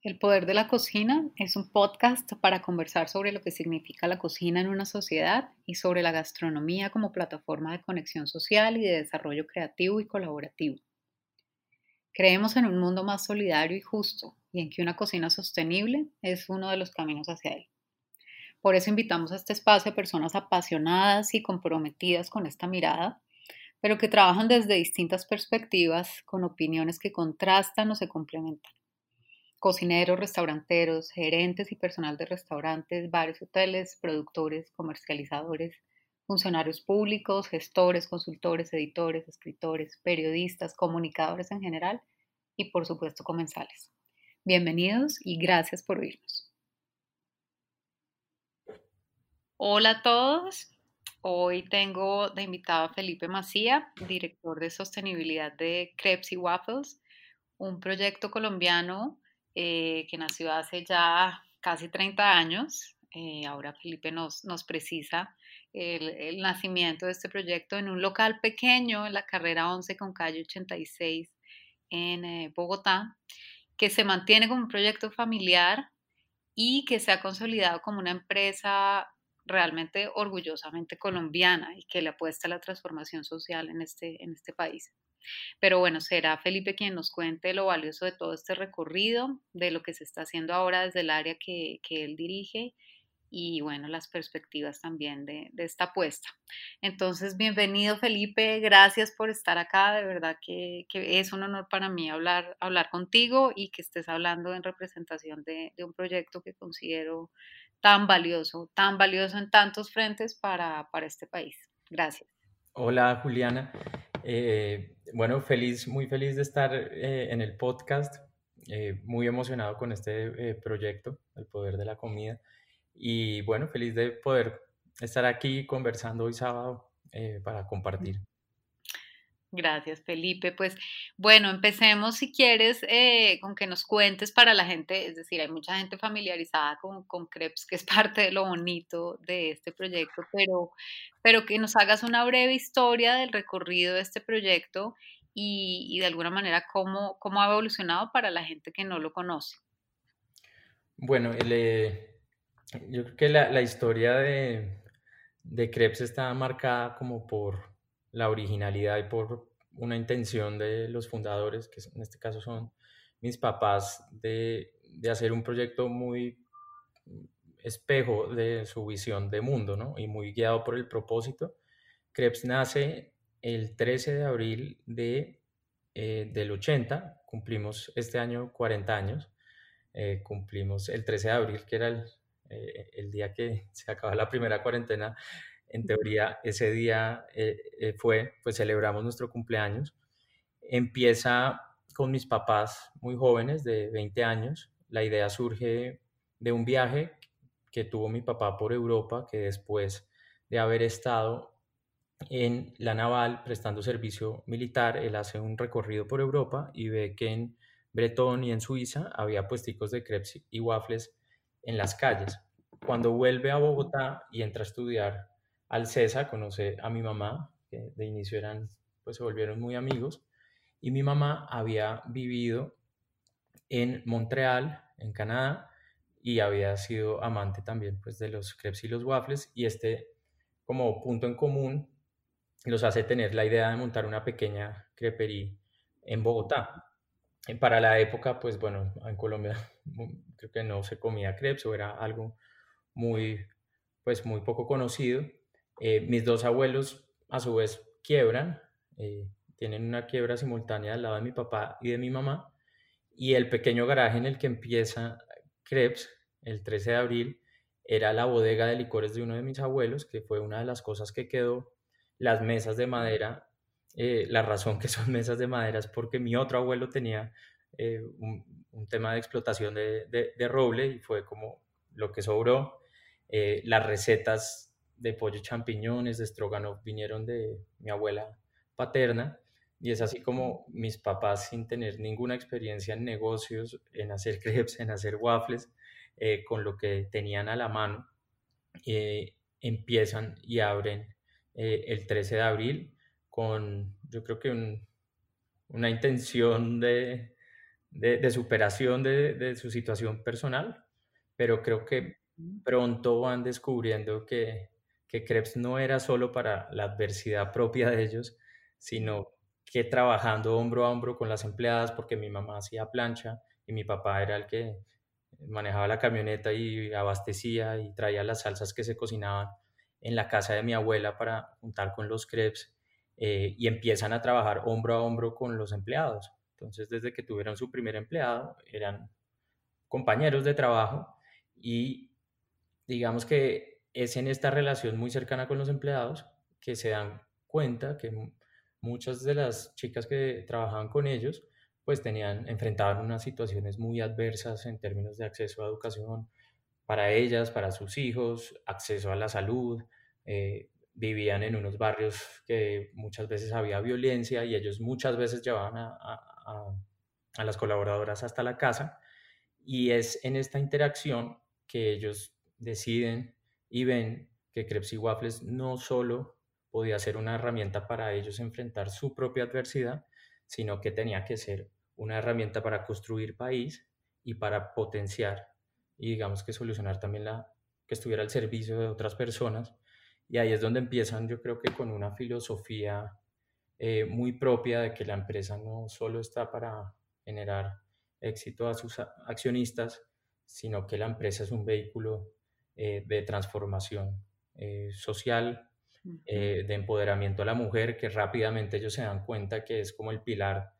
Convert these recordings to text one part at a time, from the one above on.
El Poder de la Cocina es un podcast para conversar sobre lo que significa la cocina en una sociedad y sobre la gastronomía como plataforma de conexión social y de desarrollo creativo y colaborativo. Creemos en un mundo más solidario y justo y en que una cocina sostenible es uno de los caminos hacia él. Por eso invitamos a este espacio a personas apasionadas y comprometidas con esta mirada, pero que trabajan desde distintas perspectivas, con opiniones que contrastan o se complementan cocineros, restauranteros, gerentes y personal de restaurantes, bares, hoteles, productores, comercializadores, funcionarios públicos, gestores, consultores, editores, escritores, periodistas, comunicadores en general y por supuesto comensales. Bienvenidos y gracias por oírnos. Hola a todos. Hoy tengo de invitado a Felipe Macía, director de sostenibilidad de Crepes y Waffles, un proyecto colombiano eh, que nació hace ya casi 30 años. Eh, ahora Felipe nos, nos precisa el, nacimiento de este proyecto en un local pequeño en la carrera 11 con calle 86 en eh, Bogotá, que se mantiene como un proyecto familiar y que se ha consolidado como una empresa realmente orgullosamente colombiana y que le apuesta a la transformación social en este, en este país. Pero bueno, será Felipe quien nos cuente lo valioso de todo este recorrido, de lo que se está haciendo ahora desde el área que, él dirige y bueno, las perspectivas también de, esta apuesta. Entonces, bienvenido Felipe, gracias por estar acá, de verdad que, es un honor para mí hablar, hablar contigo y que estés hablando en representación de, un proyecto que considero tan valioso, tan valioso en tantos frentes para, para este país. Gracias. Hola Juliana. Eh, bueno, feliz, muy feliz de estar eh, en el podcast, eh, muy emocionado con este proyecto, El Poder de la Comida, y bueno, feliz de poder estar aquí conversando hoy sábado para compartir. Gracias, Felipe. Pues bueno, empecemos si quieres eh, con que nos cuentes para la gente, es decir, hay mucha gente familiarizada con, con Krebs, que es parte de lo bonito de este proyecto, pero, pero que nos hagas una breve historia del recorrido de este proyecto y, de alguna manera cómo, cómo, ha evolucionado para la gente que no lo conoce. Bueno, eh, yo creo que la, la historia de, de Krebs está marcada como por la originalidad y por una intención de los fundadores, que en este caso son mis papás, de, hacer un proyecto muy espejo de su visión de mundo, ¿no? Y muy guiado por el propósito. Krebs nace el 13 de abril de, eh, del 80, cumplimos este año 40 años, eh, cumplimos el 13 de abril, que era el, eh, el día que se acaba la primera cuarentena en teoría ese día eh, eh, fue, pues celebramos nuestro cumpleaños. Empieza con mis papás muy jóvenes, de 20 años. La idea surge de un viaje que tuvo mi papá por Europa, que después de haber estado en la naval prestando servicio militar, él hace un recorrido por Europa y ve que en Bretón y en Suiza había puesticos de crepes y waffles en las calles. Cuando vuelve a Bogotá y entra a estudiar al César, conoce a mi mamá, que de inicio eran, pues se volvieron muy amigos, y mi mamá había vivido en Montreal, en Canadá, y había sido amante también pues de los crepes y los waffles, y este como punto en común los hace tener la idea de montar una pequeña crepería en Bogotá. Para la época, pues bueno, en Colombia creo que no se comía crepes o era algo muy, pues muy poco conocido. Eh, mis dos abuelos a su vez quiebran, eh, tienen una quiebra simultánea al lado de mi papá y de mi mamá, y el pequeño garaje en el que empieza Krebs, el 13 de abril, era la bodega de licores de uno de mis abuelos, que fue una de las cosas que quedó, las mesas de madera, eh, la razón que son mesas de madera es porque mi otro abuelo tenía un, tema de explotación de, de, roble y fue como lo que sobró. las recetas de pollo champiñones, de stroganoff, vinieron de mi abuela paterna. Y es así como mis papás, sin tener ninguna experiencia en negocios, en hacer crepes, en hacer waffles, eh, con lo que tenían a la mano, eh, empiezan y abren eh, el 13 de abril con, yo creo que una intención de, de, superación de, de, su situación personal, pero creo que pronto van descubriendo que, que Krebs no era solo para la adversidad propia de ellos, sino que trabajando hombro a hombro con las empleadas, porque mi mamá hacía plancha y mi papá era el que manejaba la camioneta y abastecía y traía las salsas que se cocinaban en la casa de mi abuela para juntar con los crepes eh, y empiezan a trabajar hombro a hombro con los empleados. Entonces, desde que tuvieron su primer empleado, eran compañeros de trabajo y digamos que es en esta relación muy cercana con los empleados que se dan cuenta que muchas de las chicas que trabajaban con ellos pues tenían, enfrentaban unas situaciones muy adversas en términos de acceso a educación para ellas, para sus hijos, acceso a la salud, eh, vivían en unos barrios que muchas veces había violencia y ellos muchas veces llevaban a, a, a las colaboradoras hasta la casa. Y es en esta interacción que ellos deciden y ven que Krebs y Waffles no solo podía ser una herramienta para ellos enfrentar su propia adversidad, sino que tenía que ser una herramienta para construir país y para potenciar y digamos que solucionar también la que estuviera al servicio de otras personas. Y ahí es donde empiezan, yo creo que con una filosofía eh, muy propia de que la empresa no solo está para generar éxito a sus accionistas, sino que la empresa es un vehículo eh, de transformación eh, social, de empoderamiento a la mujer, que rápidamente ellos se dan cuenta que es como el pilar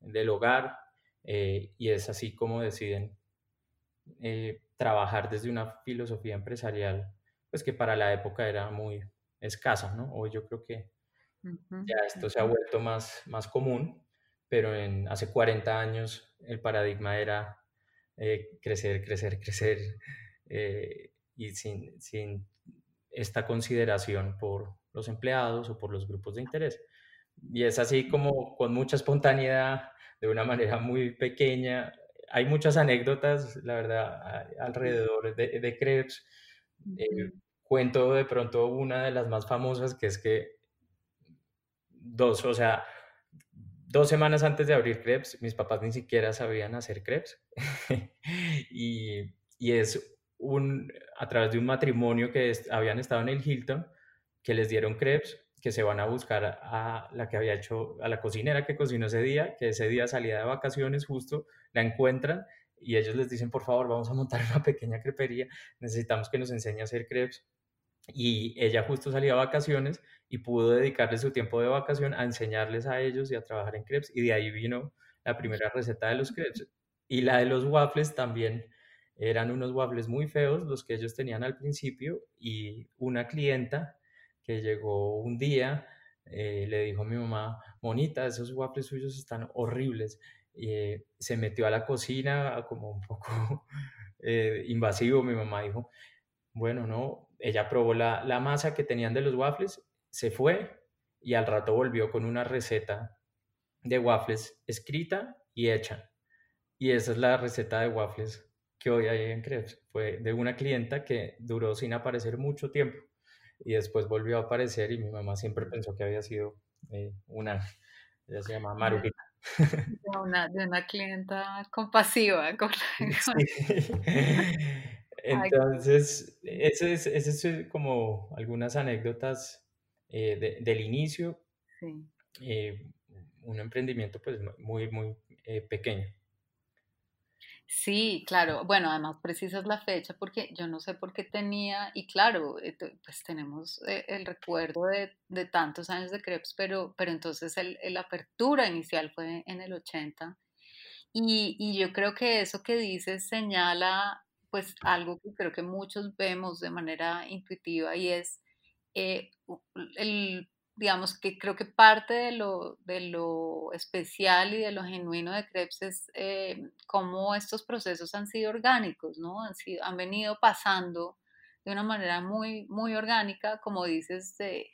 del hogar eh, y es así como deciden eh, trabajar desde una filosofía empresarial, pues que para la época era muy escasa, ¿no? Hoy yo creo que ya esto se ha vuelto más, más común, pero en, hace 40 años el paradigma era eh, crecer, crecer, crecer y sin, sin esta consideración por los empleados o por los grupos de interés. Y es así como con mucha espontaneidad, de una manera muy pequeña. Hay muchas anécdotas, la verdad, alrededor de, de Krebs. Eh, cuento de pronto una de las más famosas, que es que dos, o sea, dos semanas antes de abrir Krebs, mis papás ni siquiera sabían hacer Krebs. y, y, es un, a través de un matrimonio que habían estado en el Hilton, que les dieron Krebs que se van a buscar a la que había hecho, a la cocinera que cocinó ese día, que ese día salía de vacaciones justo, la encuentran y ellos les dicen, por favor, vamos a montar una pequeña crepería, necesitamos que nos enseñe a hacer crepes. Y ella justo salía de vacaciones y pudo dedicarle su tiempo de vacación a enseñarles a ellos y a trabajar en crepes. Y de ahí vino la primera receta de los crepes. Y la de los waffles también eran unos waffles muy feos los que ellos tenían al principio y una clienta que llegó un día, eh, le dijo a mi mamá, Monita, esos waffles suyos están horribles. Eh, se metió a la cocina como un poco eh, invasivo. Mi mamá dijo, bueno, no, ella probó la, la masa que tenían de los waffles, se fue y al rato volvió con una receta de waffles escrita y hecha. Y esa es la receta de waffles que hoy hay en Krebs. Fue de una clienta que duró sin aparecer mucho tiempo y después volvió a aparecer y mi mamá siempre pensó que había sido eh, una, ella se llama Marujita. De una, de una clienta compasiva. Con, Entonces, ese es, ese es como algunas anécdotas eh, del inicio. Sí. Eh, un emprendimiento pues muy, muy pequeño. Sí, claro. Bueno, además precisas la fecha porque yo no sé por qué tenía, y claro, eh, pues tenemos eh, el recuerdo de, de, tantos años de Krebs, pero, pero entonces la apertura inicial fue en el 80. Y, y yo creo que eso que dices señala pues algo que creo que muchos vemos de manera intuitiva y es eh, el digamos que creo que parte de lo, de lo especial y de lo genuino de Krebs es eh, cómo estos procesos han sido orgánicos, ¿no? Han, sido, han venido pasando de una manera muy, muy orgánica, como dices, de,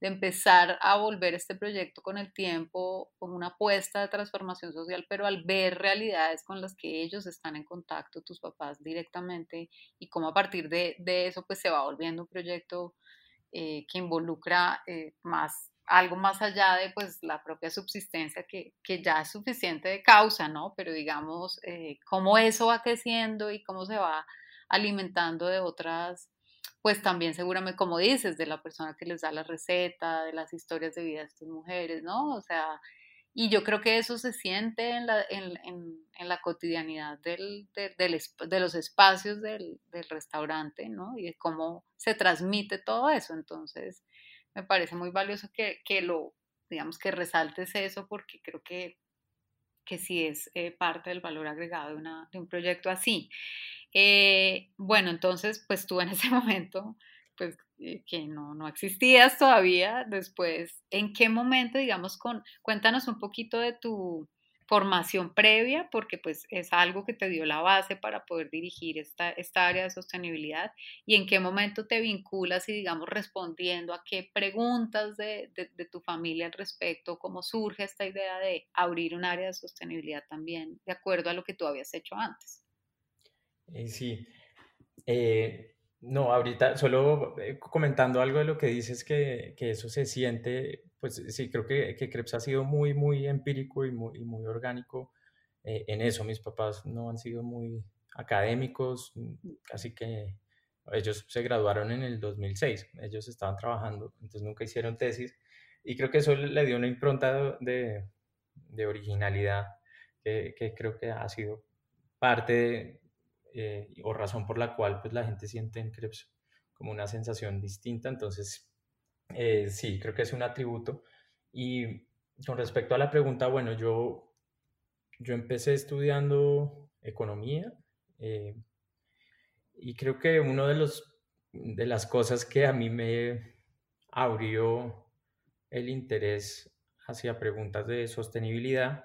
de empezar a volver este proyecto con el tiempo, con una apuesta de transformación social, pero al ver realidades con las que ellos están en contacto, tus papás directamente, y cómo a partir de, de eso pues se va volviendo un proyecto eh, que involucra eh, más algo más allá de pues la propia subsistencia que, que ya es suficiente de causa, ¿no? Pero digamos, eh, cómo eso va creciendo y cómo se va alimentando de otras, pues también seguramente, como dices, de la persona que les da la receta, de las historias de vida de estas mujeres, ¿no? O sea, y yo creo que eso se siente en la, en, en, la cotidianidad del, del, de los espacios del, del, restaurante, ¿no? Y de cómo se transmite todo eso. Entonces, me parece muy valioso que, que lo, digamos, que resaltes eso porque creo que, que sí es eh, parte del valor agregado de, una, de un proyecto así. Eh, bueno, entonces, pues tú en ese momento, pues eh, que no, no existías todavía, después, ¿en qué momento, digamos, con, cuéntanos un poquito de tu formación previa, porque pues es algo que te dio la base para poder dirigir esta, esta área de sostenibilidad, y en qué momento te vinculas y, digamos, respondiendo a qué preguntas de, de, tu familia al respecto, cómo surge esta idea de abrir un área de sostenibilidad también, de acuerdo a lo que tú habías hecho antes. Eh, sí. Eh, no, ahorita solo eh, comentando algo de lo que dices que, que eso se siente, pues sí, creo que, que Krebs ha sido muy, muy empírico y muy, muy orgánico en eso. Mis papás no han sido muy académicos, casi que ellos se graduaron en el 2006, ellos estaban trabajando, entonces nunca hicieron tesis y creo que eso le dio una impronta de, de originalidad que, que, creo que ha sido parte eh, o razón por la cual pues, la gente siente en Krebs como una sensación distinta. Entonces, eh, sí, creo que es un atributo. Y con respecto a la pregunta, bueno, yo, yo empecé estudiando economía eh, y creo que uno de los de las cosas que a mí me abrió el interés hacia preguntas de sostenibilidad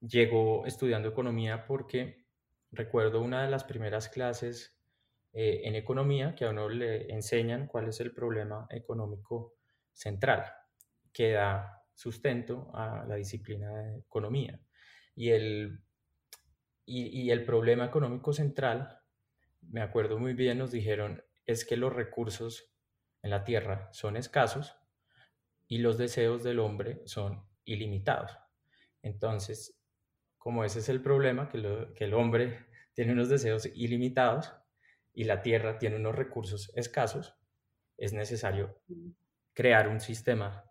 llegó estudiando economía porque Recuerdo una de las primeras clases eh, en economía que a uno le enseñan cuál es el problema económico central que da sustento a la disciplina de economía. Y el, y, el problema económico central, me acuerdo muy bien, nos dijeron, es que los recursos en la tierra son escasos y los deseos del hombre son ilimitados. Entonces, como ese es el problema, que, el hombre tiene unos deseos ilimitados y la tierra tiene unos recursos escasos, es necesario crear un sistema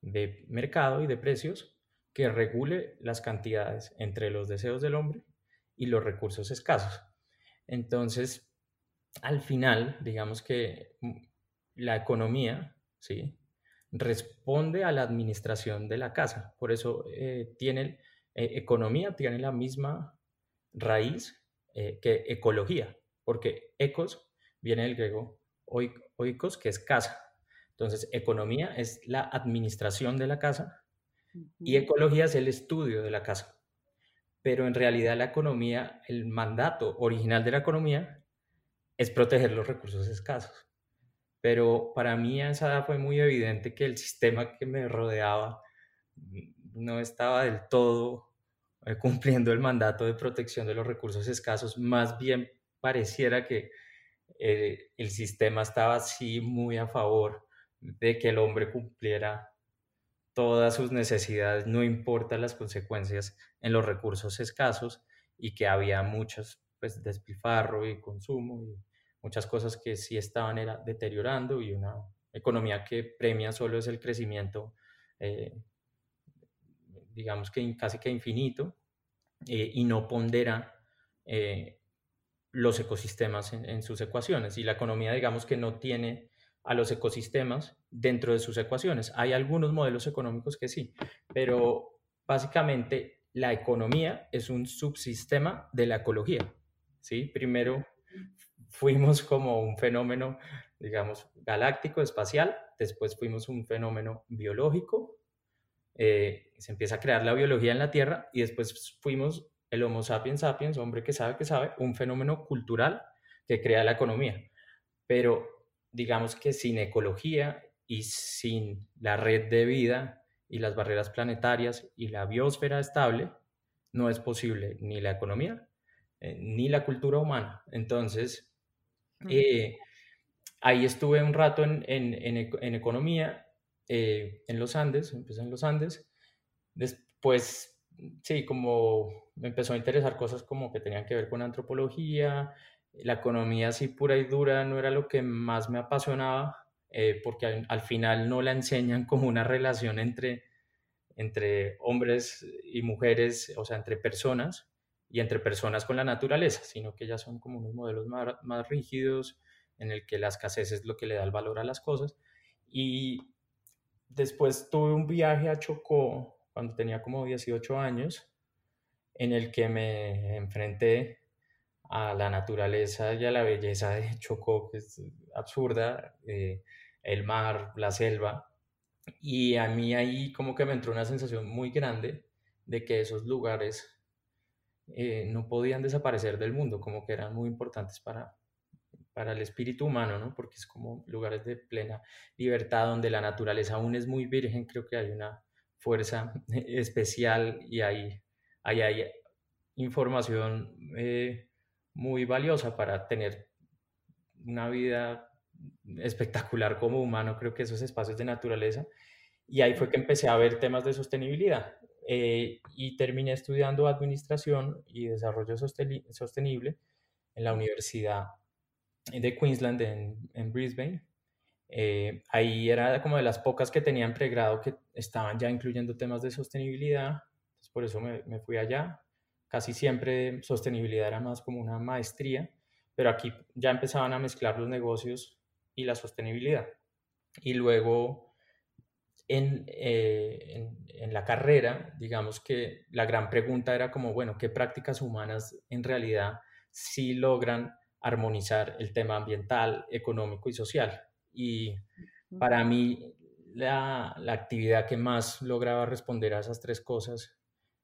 de mercado y de precios que regule las cantidades entre los deseos del hombre y los recursos escasos. Entonces, al final, digamos que la economía, ¿sí? responde a la administración de la casa. Por eso eh, tiene eh, economía tiene la misma raíz eh, que ecología, porque ecos viene del griego oikos, que es casa. Entonces, economía es la administración de la casa y ecología es el estudio de la casa. Pero en realidad la economía, el mandato original de la economía es proteger los recursos escasos. Pero para mí a esa edad fue muy evidente que el sistema que me rodeaba no estaba del todo eh, cumpliendo el mandato de protección de los recursos escasos, más bien pareciera que eh, el sistema estaba así muy a favor de que el hombre cumpliera todas sus necesidades, no importa las consecuencias en los recursos escasos y que había muchos pues despilfarro y consumo y muchas cosas que sí estaban era, deteriorando y una economía que premia solo es el crecimiento eh, digamos que casi que infinito, eh, y no pondera eh, los ecosistemas en, sus ecuaciones. Y la economía, digamos que no tiene a los ecosistemas dentro de sus ecuaciones. Hay algunos modelos económicos que sí, pero básicamente la economía es un subsistema de la ecología. ¿sí? Primero fuimos como un fenómeno, digamos, galáctico, espacial, después fuimos un fenómeno biológico, eh, se empieza a crear la biología en la Tierra y después fuimos el Homo sapiens sapiens, hombre que sabe que sabe, un fenómeno cultural que crea la economía. Pero digamos que sin ecología y sin la red de vida y las barreras planetarias y la biosfera estable, no es posible ni la economía eh, ni la cultura humana. Entonces, mm. eh, ahí estuve un rato en, en, en, en economía eh, en los Andes, empecé en los Andes. Después, sí, como me empezó a interesar cosas como que tenían que ver con antropología, la economía así pura y dura no era lo que más me apasionaba, eh, porque al, final no la enseñan como una relación entre, entre hombres y mujeres, o sea, entre personas y entre personas con la naturaleza, sino que ya son como unos modelos más, más rígidos en el que la escasez es lo que le da el valor a las cosas. Y después tuve un viaje a Chocó cuando tenía como 18 años, en el que me enfrenté a la naturaleza y a la belleza de Chocó, que es absurda, eh, el mar, la selva. Y a mí ahí como que me entró una sensación muy grande de que esos lugares eh, no podían desaparecer del mundo, como que eran muy importantes para, para el espíritu humano, ¿no? Porque es como lugares de plena libertad donde la naturaleza aún es muy virgen, creo que hay una fuerza especial y hay, hay, hay información eh, muy valiosa para tener una vida espectacular como humano, creo que esos espacios de naturaleza. Y ahí fue que empecé a ver temas de sostenibilidad eh, y terminé estudiando administración y desarrollo sostenible en la Universidad de Queensland en, Brisbane. Eh, ahí era como de las pocas que tenían pregrado que estaban ya incluyendo temas de sostenibilidad, por eso me, me fui allá Casi siempre sostenibilidad era más como una maestría, pero aquí ya empezaban a mezclar los negocios y la sostenibilidad. Y luego en, eh, en, la carrera, digamos que la gran pregunta era como, bueno, ¿qué prácticas humanas en realidad sí logran armonizar el tema ambiental, económico y social? Y para mí la, la actividad que más lograba responder a esas tres cosas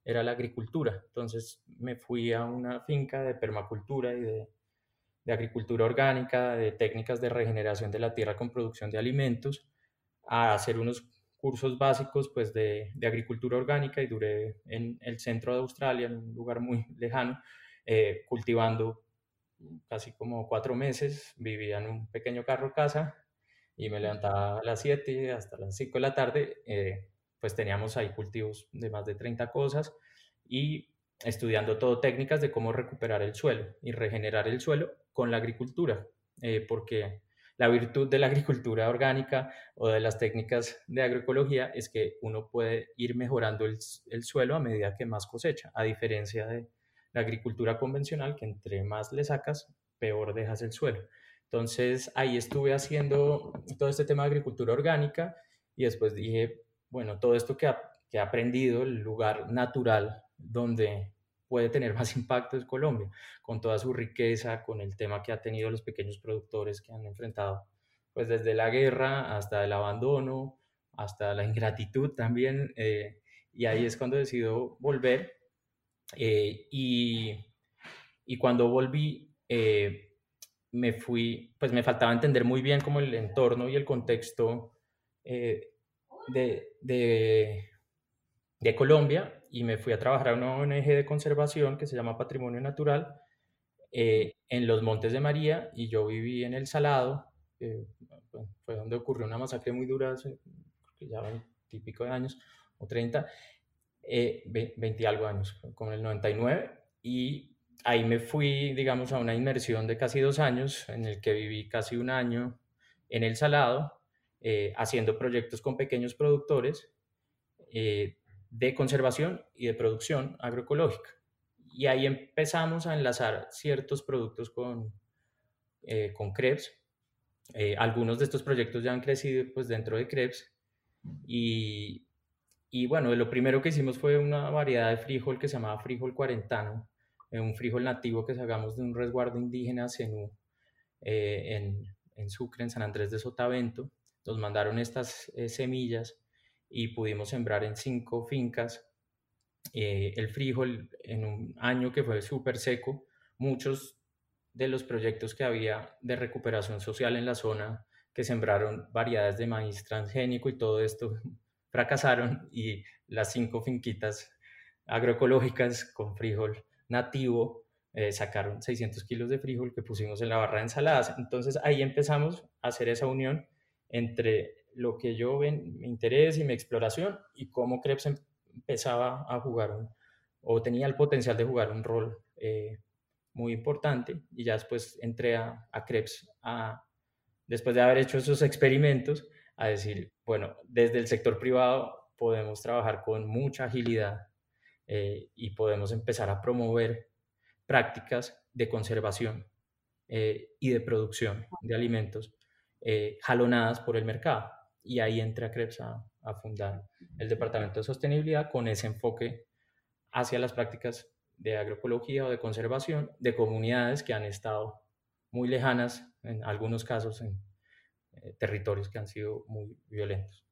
era la agricultura. Entonces me fui a una finca de permacultura y de, agricultura orgánica, de técnicas de regeneración de la tierra con producción de alimentos, a hacer unos cursos básicos pues de, agricultura orgánica y duré en el centro de Australia, en un lugar muy lejano, eh, cultivando casi como cuatro meses, vivía en un pequeño carro casa y me levantaba a las 7 hasta las 5 de la tarde eh, pues teníamos ahí cultivos de más de 30 cosas y estudiando todo técnicas de cómo recuperar el suelo y regenerar el suelo con la agricultura, eh, porque la virtud de la agricultura orgánica o de las técnicas de agroecología es que uno puede ir mejorando el, el suelo a medida que más cosecha, a diferencia de la agricultura convencional, que entre más le sacas, peor dejas el suelo. Entonces ahí estuve haciendo todo este tema de agricultura orgánica y después dije, bueno, todo esto que, ha aprendido, el lugar natural donde puede tener más impacto es Colombia, con toda su riqueza, con el tema que ha tenido los pequeños productores que han enfrentado, pues desde la guerra hasta el abandono, hasta la ingratitud también, eh, y ahí es cuando decido volver, eh, y, y, cuando volví, eh, me fui, pues me faltaba entender muy bien como el entorno y el contexto de, de, de, Colombia y me fui a trabajar a una ONG de conservación que se llama Patrimonio Natural eh, en los Montes de María y yo viví en El Salado, fue donde ocurrió una masacre muy dura hace ya 20 típico de años o 30, eh, 20 y algo años, con el 99 y ahí me fui, digamos, a una inmersión de casi dos años en el que viví casi un año en El Salado eh, haciendo proyectos con pequeños productores eh, de conservación y de producción agroecológica. Y ahí empezamos a enlazar ciertos productos con, eh, con Krebs. algunos de estos proyectos ya han crecido pues, dentro de Krebs. Y, y bueno, lo primero que hicimos fue una variedad de frijol que se llamaba frijol cuarentano, un frijol nativo que sacamos de un resguardo indígena Zenú en, en Sucre, en San Andrés de Sotavento nos mandaron estas eh, semillas y pudimos sembrar en cinco fincas eh, el frijol en un año que fue súper seco. Muchos de los proyectos que había de recuperación social en la zona que sembraron variedades de maíz transgénico y todo esto fracasaron y las cinco finquitas agroecológicas con frijol nativo eh, sacaron 600 kilos de frijol que pusimos en la barra de ensaladas. Entonces ahí empezamos a hacer esa unión entre lo que yo ven, mi interés y mi exploración y cómo Krebs em, empezaba a jugar o tenía el potencial de jugar un rol eh, muy importante y ya después entré a, a Krebs a, después de haber hecho esos experimentos a decir, bueno, desde el sector privado podemos trabajar con mucha agilidad eh, y podemos empezar a promover prácticas de conservación eh, y de producción de alimentos eh, jalonadas por el mercado. Y ahí entra Krebs a, a, fundar el Departamento de Sostenibilidad con ese enfoque hacia las prácticas de agroecología o de conservación de comunidades que han estado muy lejanas, en algunos casos en eh, territorios que han sido muy violentos.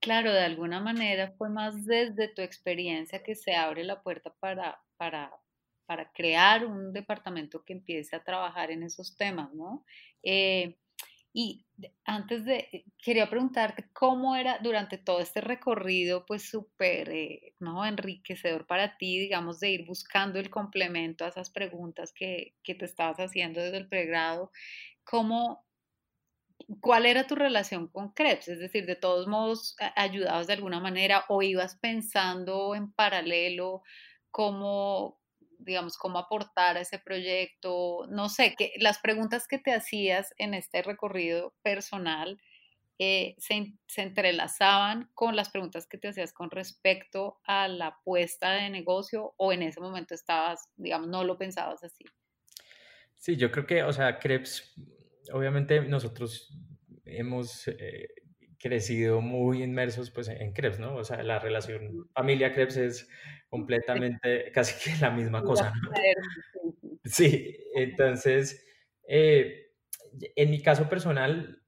Claro, de alguna manera fue más desde tu experiencia que se abre la puerta para, para, para crear un departamento que empiece a trabajar en esos temas, ¿no? Eh, y antes de, eh, quería preguntarte cómo era durante todo este recorrido, pues súper, ¿no? Enriquecedor para ti, digamos, de ir buscando el complemento a esas preguntas que, que te estabas haciendo desde el pregrado. ¿Cómo, cuál era tu relación con Krebs? Es decir, de todos modos, ayudabas de alguna manera o ibas pensando en paralelo cómo, digamos, cómo aportar a ese proyecto, no sé, que las preguntas que te hacías en este recorrido personal eh, se, se, entrelazaban con las preguntas que te hacías con respecto a la apuesta de negocio o en ese momento estabas, digamos, no lo pensabas así. Sí, yo creo que, o sea, Krebs, obviamente nosotros hemos eh, crecido muy inmersos pues en Krebs, ¿no? O sea, la relación familia Krebs es completamente casi que la misma cosa, ¿no? Sí, entonces, eh, en mi caso personal,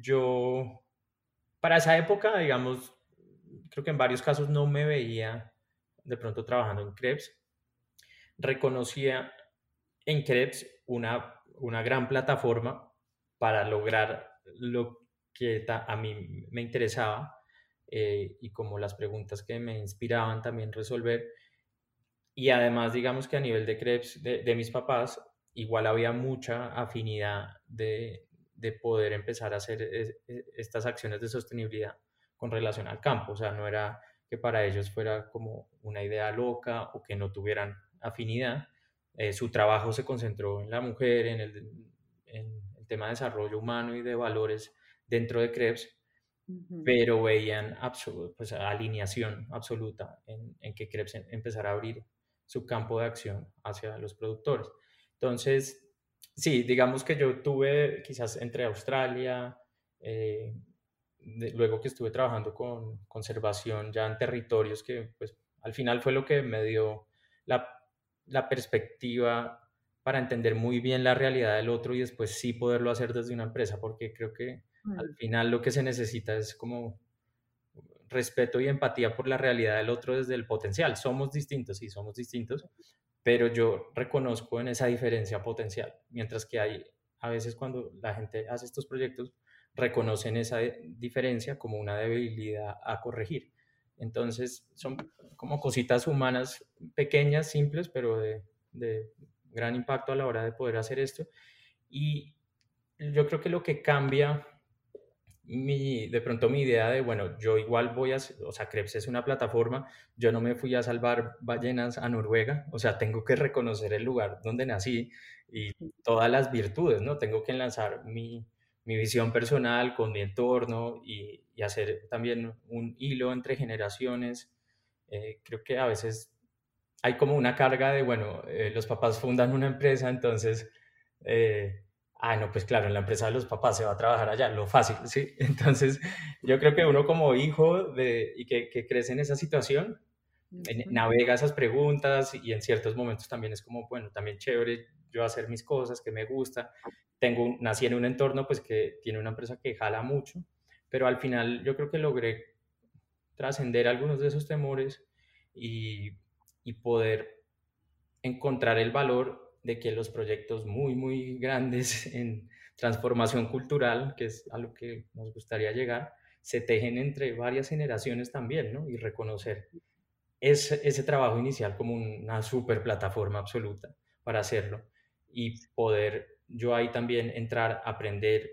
yo, para esa época, digamos, creo que en varios casos no me veía de pronto trabajando en Krebs. Reconocía en Krebs una, una gran plataforma para lograr lo que a mí me interesaba eh, y como las preguntas que me inspiraban también resolver. Y además, digamos que a nivel de Krebs, de, mis papás, igual había mucha afinidad de, de poder empezar a hacer estas acciones de sostenibilidad con relación al campo. O sea, no era que para ellos fuera como una idea loca o que no tuvieran afinidad. Eh, su trabajo se concentró en la mujer, en el, en el tema de desarrollo humano y de valores dentro de Krebs, pero veían pues, alineación absoluta en, en, que Krebs em, empezara a abrir su campo de acción hacia los productores. Entonces, sí, digamos que yo tuve quizás entre Australia, eh, luego que estuve trabajando con conservación ya en territorios que pues al final fue lo que me dio la, la perspectiva para entender muy bien la realidad del otro y después sí poderlo hacer desde una empresa, porque creo que al mm. final lo que se necesita es como respeto y empatía por la realidad del otro desde el potencial. Somos distintos, sí, somos distintos, pero yo reconozco en esa diferencia potencial, mientras que hay a veces cuando la gente hace estos proyectos, reconocen esa diferencia como una debilidad a corregir. Entonces, son como cositas humanas pequeñas, simples, pero de, gran impacto a la hora de poder hacer esto. Y yo creo que lo que cambia mi, de pronto mi idea de, bueno, yo igual voy a, o sea, Krebs es una plataforma, yo no me fui a salvar ballenas a Noruega, o sea, tengo que reconocer el lugar donde nací y todas las virtudes, ¿no? Tengo que lanzar mi, mi visión personal con mi entorno y, y, hacer también un hilo entre generaciones. Eh, creo que a veces hay como una carga de, bueno, eh, los papás fundan una empresa, entonces... Eh, ah, no, pues claro, en la empresa de los papás se va a trabajar allá, lo fácil, ¿sí? Entonces, yo creo que uno como hijo de, y que, que crece en esa situación, navega esas preguntas y en ciertos momentos también es como, bueno, también chévere yo hacer mis cosas que me gusta. Tengo, nací en un entorno pues que tiene una empresa que jala mucho, pero al final yo creo que logré trascender algunos de esos temores y, y poder encontrar el valor de que los proyectos muy, muy grandes en transformación cultural, que es a lo que nos gustaría llegar, se tejen entre varias generaciones también, ¿no? Y reconocer ese, ese trabajo inicial como una super plataforma absoluta para hacerlo y poder yo ahí también entrar, aprender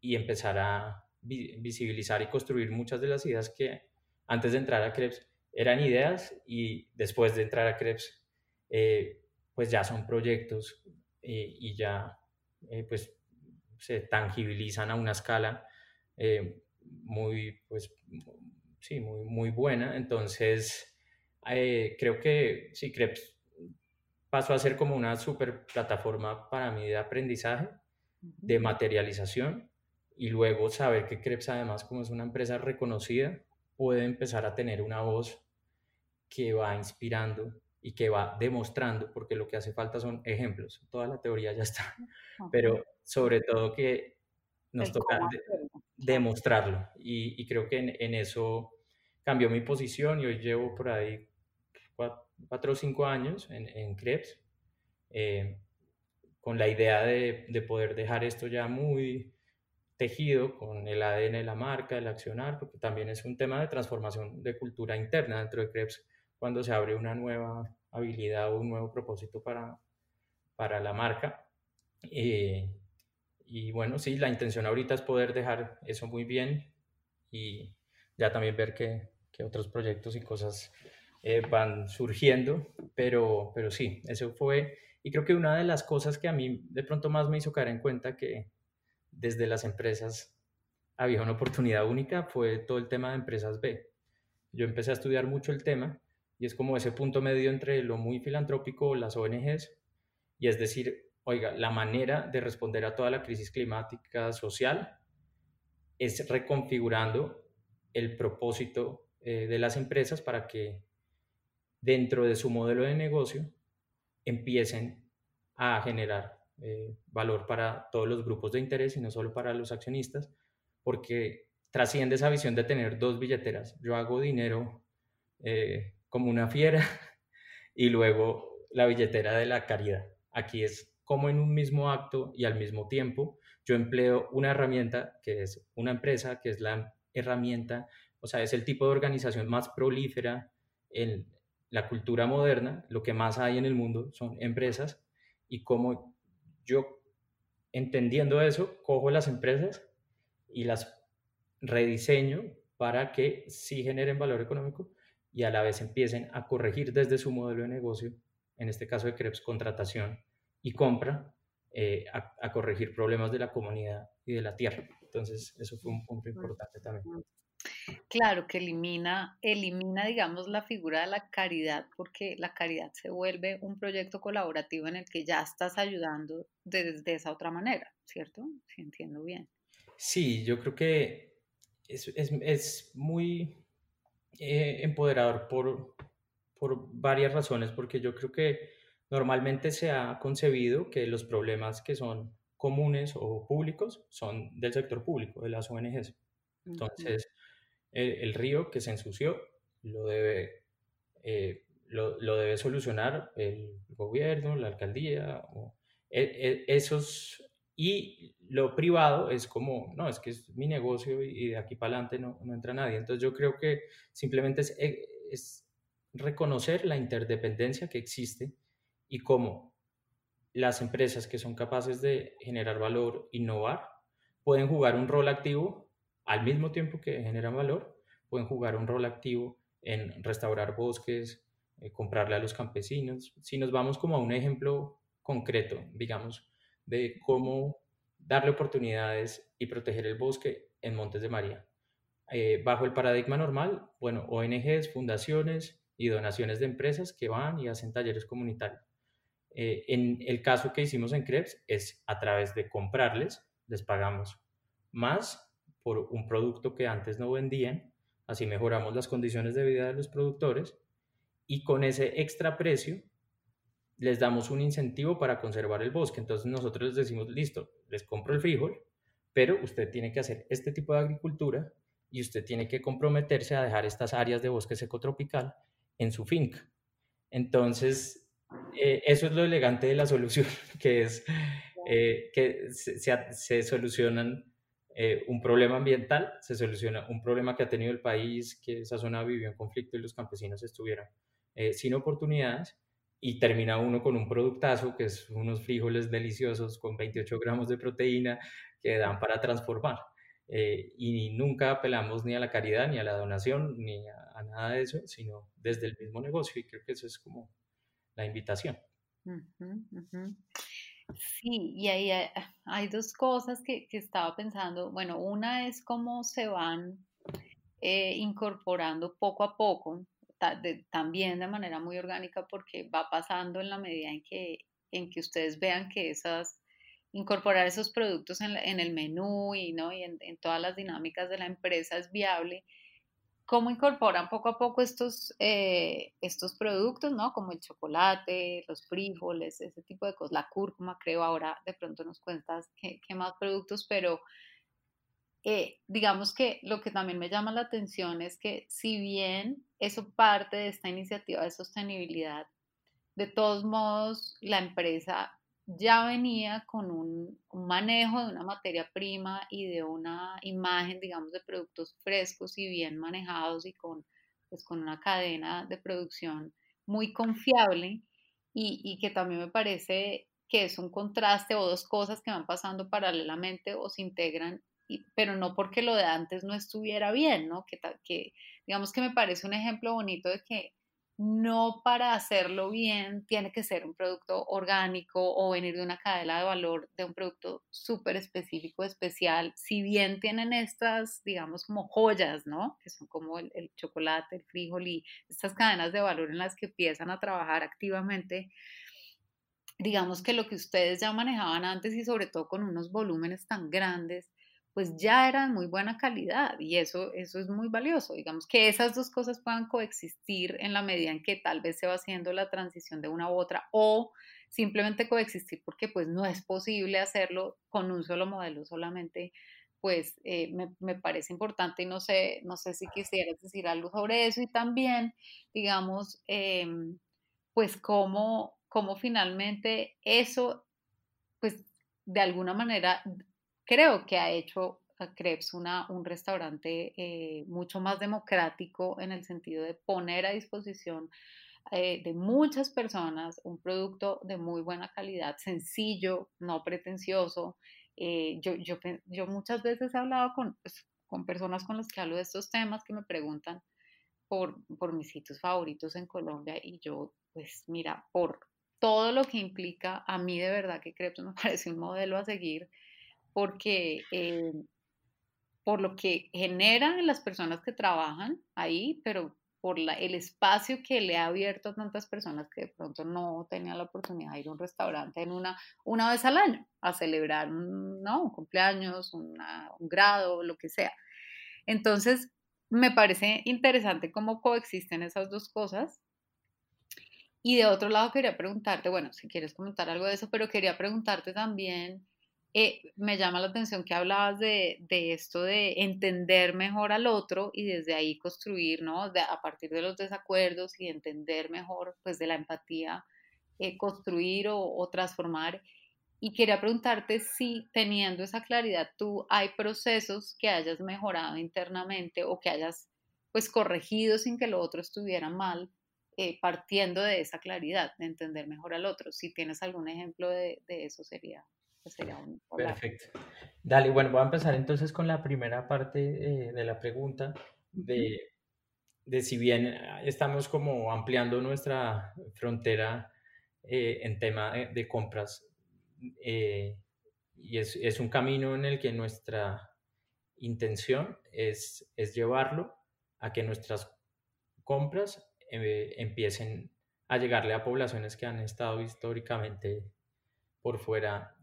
y empezar a, visibilizar y construir muchas de las ideas que antes de entrar a Krebs eran ideas y después de entrar a Krebs, eh, pues ya son proyectos eh, y ya eh, pues se tangibilizan a una escala muy, pues, sí, muy, muy buena. Entonces, creo que sí, Krebs pasó a ser como una super plataforma para mí de aprendizaje, de materialización y luego saber que Krebs además como es una empresa reconocida puede empezar a tener una voz que va inspirando y que va demostrando, porque lo que hace falta son ejemplos. Toda la teoría ya está, pero sobre todo que nos toca demostrarlo. Y, creo que en, eso cambió mi posición. Y hoy llevo por ahí cuatro, o cinco años en, en Krebs, eh, con la idea de, de poder dejar esto ya muy tejido con el ADN de la marca, el accionar, porque también es un tema de transformación de cultura interna dentro de Krebs cuando se abre una nueva habilidad o un nuevo propósito para, para la marca. Eh, y bueno, sí, la intención ahorita es poder dejar eso muy bien y ya también ver que otros proyectos y cosas eh, van surgiendo, pero, pero sí, eso fue, y creo que una de las cosas que a mí de pronto más me hizo caer en cuenta que desde las empresas había una oportunidad única fue todo el tema de empresas B. Yo empecé a estudiar mucho el tema y es como ese punto medio entre lo muy filantrópico, las ONGs, y es decir, oiga, la manera de responder a toda la crisis climática social es reconfigurando el propósito eh, de las empresas para que dentro de su modelo de negocio empiecen a generar eh, valor para todos los grupos de interés y no solo para los accionistas, porque trasciende esa visión de tener dos billeteras. Yo hago dinero eh, como una fiera y luego la billetera de la caridad. Aquí es como en un mismo acto y al mismo tiempo yo empleo una herramienta que es una empresa, que es la herramienta, o sea, es el tipo de organización más prolífera en la cultura moderna, lo que más hay en el mundo son empresas y cómo yo, entendiendo eso, cojo las empresas y las rediseño para que sí generen valor económico y a la vez empiecen a corregir desde su modelo de negocio, en este caso de Krebs, contratación y compra, eh, a, corregir problemas de la comunidad y de la tierra. Entonces, eso fue un punto importante también. Claro, que elimina, elimina, digamos, la figura de la caridad, porque la caridad se vuelve un proyecto colaborativo en el que ya estás ayudando desde esa otra manera, ¿cierto? Si entiendo bien. Sí, yo creo que es, muy eh, empoderador por, por varias razones, porque yo creo que normalmente se ha concebido que los problemas que son comunes o públicos son del sector público, de las ONGs. Entonces, el, río que se ensució lo debe, eh, lo, debe solucionar el gobierno, la alcaldía, e, e, esos, y lo privado es como, no, es que es mi negocio y, de aquí para adelante no, no, entra nadie. Entonces yo creo que simplemente es, eh, es reconocer la interdependencia que existe y cómo las empresas que son capaces de generar valor, innovar, pueden jugar un rol activo al mismo tiempo que generan valor, pueden jugar un rol activo en restaurar bosques, eh, comprarle a los campesinos. Si nos vamos como a un ejemplo concreto, digamos, de cómo darle oportunidades y proteger el bosque en Montes de María. Eh, bajo el paradigma normal, bueno, ONGs, fundaciones y donaciones de empresas que van y hacen talleres comunitarios. Eh, en el caso que hicimos en CREPS es a través de comprarles, les pagamos más por un producto que antes no vendían, así mejoramos las condiciones de vida de los productores y con ese extra precio les damos un incentivo para conservar el bosque. Entonces nosotros les decimos, listo, les compro el frijol, pero usted tiene que hacer este tipo de agricultura y usted tiene que comprometerse a dejar estas áreas de bosque seco-tropical en su finca. Entonces, eh, eso es lo elegante de la solución, que es eh, que se, se solucionan eh, un problema ambiental, se soluciona un problema que ha tenido el país, que esa zona vivió en conflicto y los campesinos estuvieron eh, sin oportunidades, y termina uno con un productazo que es unos frijoles deliciosos con 28 gramos de proteína que dan para transformar. eh, y nunca apelamos ni a la caridad, ni a la donación, ni a, nada de eso, sino desde el mismo negocio y creo que eso es como la invitación. Sí, y ahí hay, dos cosas que, que, estaba pensando. Bueno, una es cómo se van eh, incorporando poco a poco, también de manera muy orgánica, porque va pasando en la medida en que, en que ustedes vean que esas incorporar esos productos en, en el menú y, ¿no? y en, en, todas las dinámicas de la empresa es viable. ¿Cómo incorporan poco a poco estos, eh, estos productos, ¿no? como el chocolate, los frijoles, ese tipo de cosas, la cúrcuma, creo ahora de pronto nos cuentas qué, qué más productos, pero eh, digamos que lo que también me llama la atención es que si bien eso parte de esta iniciativa de sostenibilidad, de todos modos la empresa ya venía con un, manejo de una materia prima y de una imagen, digamos, de productos frescos y bien manejados y con, pues, con una cadena de producción muy confiable y, y que también me parece que es un contraste o dos cosas que van pasando paralelamente o se integran, pero no porque lo de antes no estuviera bien, ¿no? Que, que digamos que me parece un ejemplo bonito de que no para hacerlo bien tiene que ser un producto orgánico o venir de una cadena de valor de un producto súper específico, especial, si bien tienen estas, digamos, como joyas, ¿no? Que son como el, chocolate, el frijol y estas cadenas de valor en las que empiezan a trabajar activamente. Digamos que lo que ustedes ya manejaban antes y sobre todo con unos volúmenes tan grandes, pues ya eran muy buena calidad y eso, eso es muy valioso. Digamos que esas dos cosas puedan coexistir en la medida en que tal vez se va haciendo la transición de una u otra o simplemente coexistir porque pues no es posible hacerlo con un solo modelo solamente, pues eh, me, parece importante y no sé, no sé si quisieras decir algo sobre eso y también, digamos, em, pues cómo, cómo finalmente eso, pues de alguna manera creo que ha hecho a Krebs una, un restaurante eh, mucho más democrático en el sentido de poner a disposición eh, de muchas personas un producto de muy buena calidad, sencillo, no pretencioso. Eh, yo, yo, yo, muchas veces he hablado con, pues, con personas con las que hablo de estos temas que me preguntan por, por mis sitios favoritos en Colombia y yo, pues mira, por todo lo que implica, a mí de verdad que Krebs me parece un modelo a seguir porque eh, por lo que generan las personas que trabajan ahí, pero por la, el espacio que le ha abierto a tantas personas que de pronto no tenían la oportunidad de ir a un restaurante en una, una vez al año a celebrar un, ¿no? un cumpleaños, un grado, lo que sea. Entonces, me parece interesante cómo coexisten esas dos cosas. Y de otro lado quería preguntarte, bueno, si quieres comentar algo de eso, pero quería preguntarte también eh, me llama la atención que hablabas de, esto de entender mejor al otro y desde ahí construir, ¿no? a partir de los desacuerdos y entender mejor, pues de la empatía, eh, construir o, o, transformar. Y quería preguntarte si teniendo esa claridad tú hay procesos que hayas mejorado internamente o que hayas pues corregido sin que lo otro estuviera mal, eh, partiendo de esa claridad, de entender mejor al otro. Si tienes algún ejemplo de eso sería Perfecto. Dale, bueno, voy a empezar entonces con la primera parte eh, de la pregunta, de, de, si bien estamos como ampliando nuestra frontera eh, en tema de, compras, eh, y es, es, un camino en el que nuestra intención es, es llevarlo a que nuestras compras empiecen a llegarle a poblaciones que han estado históricamente por fuera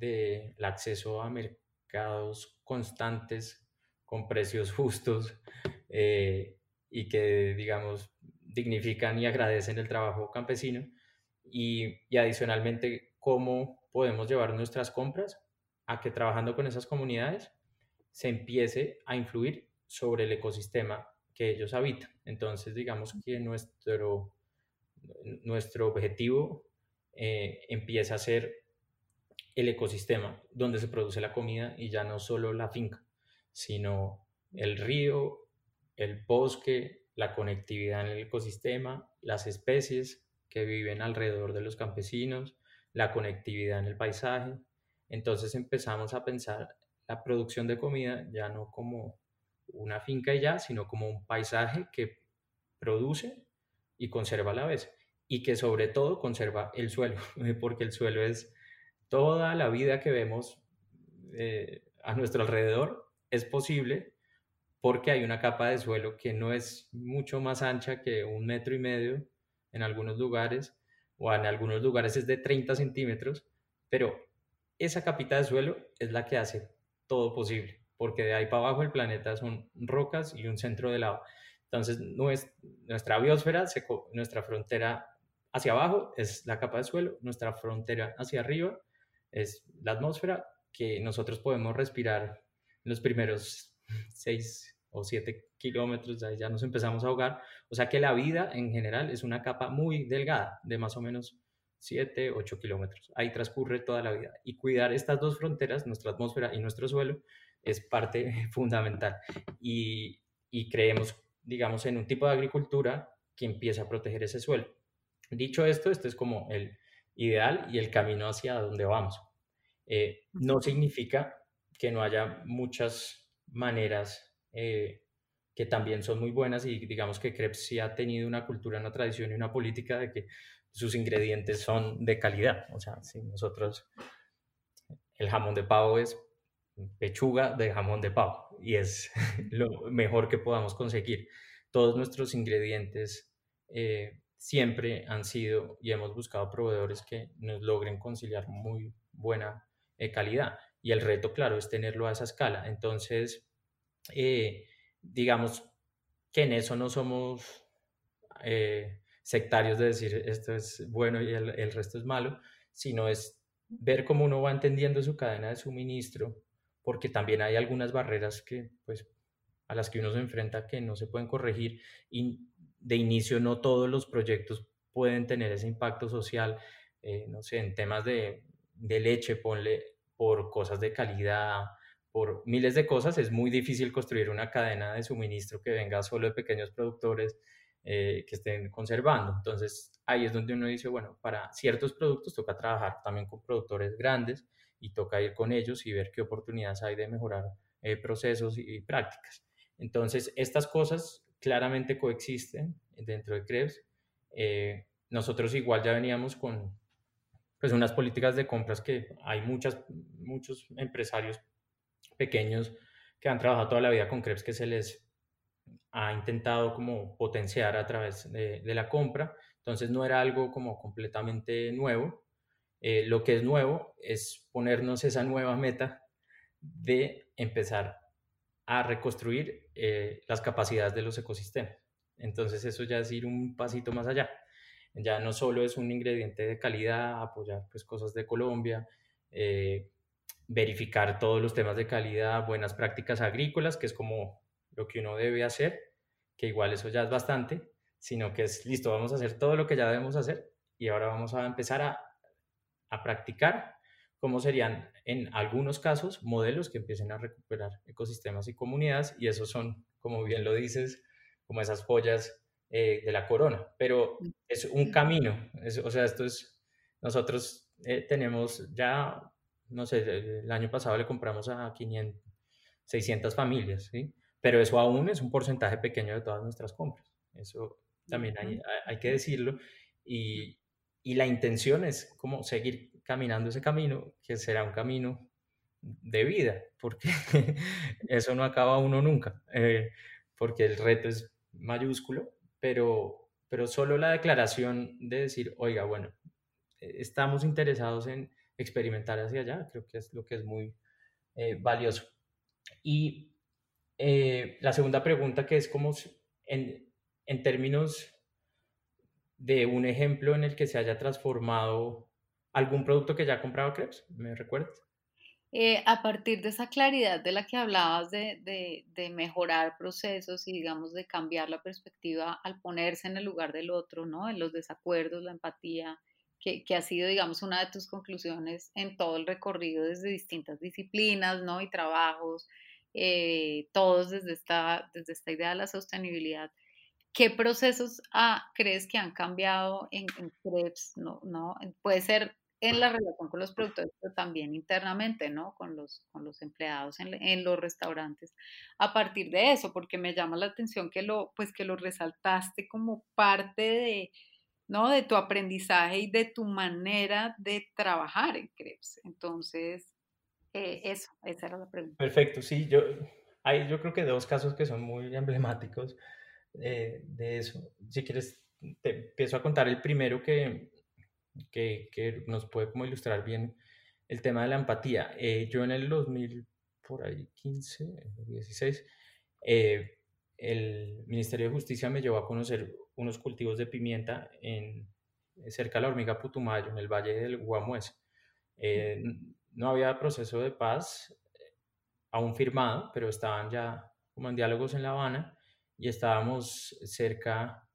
del acceso a mercados constantes con precios justos eh, y que, digamos, dignifican y agradecen el trabajo campesino y, y adicionalmente cómo podemos llevar nuestras compras a que trabajando con esas comunidades se empiece a influir sobre el ecosistema que ellos habitan. Entonces, digamos que nuestro, nuestro objetivo eh, empieza a ser el ecosistema donde se produce la comida y ya no solo la finca, sino el río, el bosque, la conectividad en el ecosistema, las especies que viven alrededor de los campesinos, la conectividad en el paisaje. Entonces empezamos a pensar la producción de comida ya no como una finca y ya, sino como un paisaje que produce y conserva a la vez. Y que sobre todo conserva el suelo, porque el suelo es toda la vida que vemos eh, a nuestro alrededor, es posible porque hay una capa de suelo que no es mucho más ancha que un metro y medio en algunos lugares, o en algunos lugares es de 30 centímetros, pero esa capita de suelo es la que hace todo posible porque de ahí para abajo el planeta son rocas y un centro de lava. Entonces, nuestra biosfera, nuestra frontera hacia abajo es la capa de suelo, nuestra frontera hacia arriba es la atmósfera que nosotros podemos respirar los primeros 6 o 7 kilómetros, ahí ya nos empezamos a ahogar. O sea que la vida en general es una capa muy delgada, de más o menos 7, 8 kilómetros. Ahí transcurre toda la vida. Y cuidar estas dos fronteras, nuestra atmósfera y nuestro suelo, es parte fundamental. Y, creemos, digamos, en un tipo de agricultura que empieza a proteger ese suelo. Dicho esto, este es como el ideal y el camino hacia donde vamos. Eh, no significa que no haya muchas maneras eh, que también son muy buenas y digamos que Krebs sí ha tenido una cultura, una tradición y una política de que sus ingredientes son de calidad. O sea, si nosotros el jamón de pavo es pechuga de jamón de pavo y es lo mejor que podamos conseguir. Todos nuestros ingredientes eh, siempre han sido y hemos buscado proveedores que nos logren conciliar muy buena eh, calidad. Y el reto, claro, es tenerlo a esa escala. Entonces, eh, digamos que en eso no somos sectarios de decir esto es bueno y el, el resto es malo, sino es ver cómo uno va entendiendo su cadena de suministro porque también hay algunas barreras que, pues, a las que uno se enfrenta que no se pueden corregir y de inicio no todos los proyectos pueden tener ese impacto social, eh, no sé, en temas de, de leche, ponle por cosas de calidad, por miles de cosas, es muy difícil construir una cadena de suministro que venga solo de pequeños productores eh, que estén conservando. Entonces ahí es donde uno dice, bueno, para ciertos productos toca trabajar también con productores grandes y toca ir con ellos y ver qué oportunidades hay de mejorar eh, procesos y, prácticas. Entonces, estas cosas claramente coexisten dentro de CREPS. Eh, nosotros igual ya veníamos con pues unas políticas de compras que hay muchas, muchos empresarios pequeños que han trabajado toda la vida con CREPS que se les ha intentado como potenciar a través de, de la compra. Entonces no era algo como completamente nuevo, eh, lo que es nuevo es ponernos esa nueva meta de empezar a reconstruir eh, las capacidades de los ecosistemas. Entonces eso ya es ir un pasito más allá. Ya no solo es un ingrediente de calidad, apoyar pues cosas de Colombia, eh, verificar todos los temas de calidad, buenas prácticas agrícolas, que es como lo que uno debe hacer, que igual eso ya es bastante, sino que es listo, vamos a hacer todo lo que ya debemos hacer y ahora vamos a empezar a a practicar, cómo serían en algunos casos modelos que empiecen a recuperar ecosistemas y comunidades, y esos son, como bien lo dices, como esas joyas eh, de la corona, pero es un camino, o sea, esto es, nosotros eh, tenemos ya, no sé, el año pasado le compramos a 500, 600 familias, ¿sí? pero eso aún es un porcentaje pequeño de todas nuestras compras, eso también hay, hay que decirlo, y, y la intención es como seguir caminando ese camino, que será un camino de vida, porque eso no acaba uno nunca, eh, porque el reto es mayúsculo, pero, pero solo la declaración de decir, oiga, bueno, eh, estamos interesados en experimentar hacia allá, creo que es lo que es muy eh, valioso. Y la segunda pregunta que es como en, en términos de un ejemplo en el que se haya transformado algún producto que ya ha comprado Krebs, ¿me recuerdas? Eh, a partir de esa claridad de la que hablabas de, de, mejorar procesos y digamos de cambiar la perspectiva al ponerse en el lugar del otro, ¿no? En los desacuerdos, la empatía, que, que, ha sido digamos una de tus conclusiones en todo el recorrido desde distintas disciplinas, ¿no? Y trabajos, eh, todos desde esta, desde esta idea de la sostenibilidad. ¿Qué procesos ah, crees que han cambiado en, en CREPS? No, no, puede ser en la relación con los productores, pero también internamente, ¿no? Con los, con los empleados en, en, los restaurantes. A partir de eso, porque me llama la atención que lo, pues que lo resaltaste como parte de, ¿no? De tu aprendizaje y de tu manera de trabajar en Krebs. Entonces, eh, eso, esa era la pregunta. Perfecto, sí, yo, hay yo creo que dos casos que son muy emblemáticos eh, de eso. Si quieres, te empiezo a contar el primero que, que, que nos puede como ilustrar bien el tema de la empatía. Eh, yo en el 2000, por ahí 15, 16, eh, el Ministerio de Justicia me llevó a conocer unos cultivos de pimienta en, cerca de la hormiga Putumayo, en el valle del Guamués. Eh, no había proceso de paz aún firmado, pero estaban ya como en diálogos en La Habana y estábamos cerca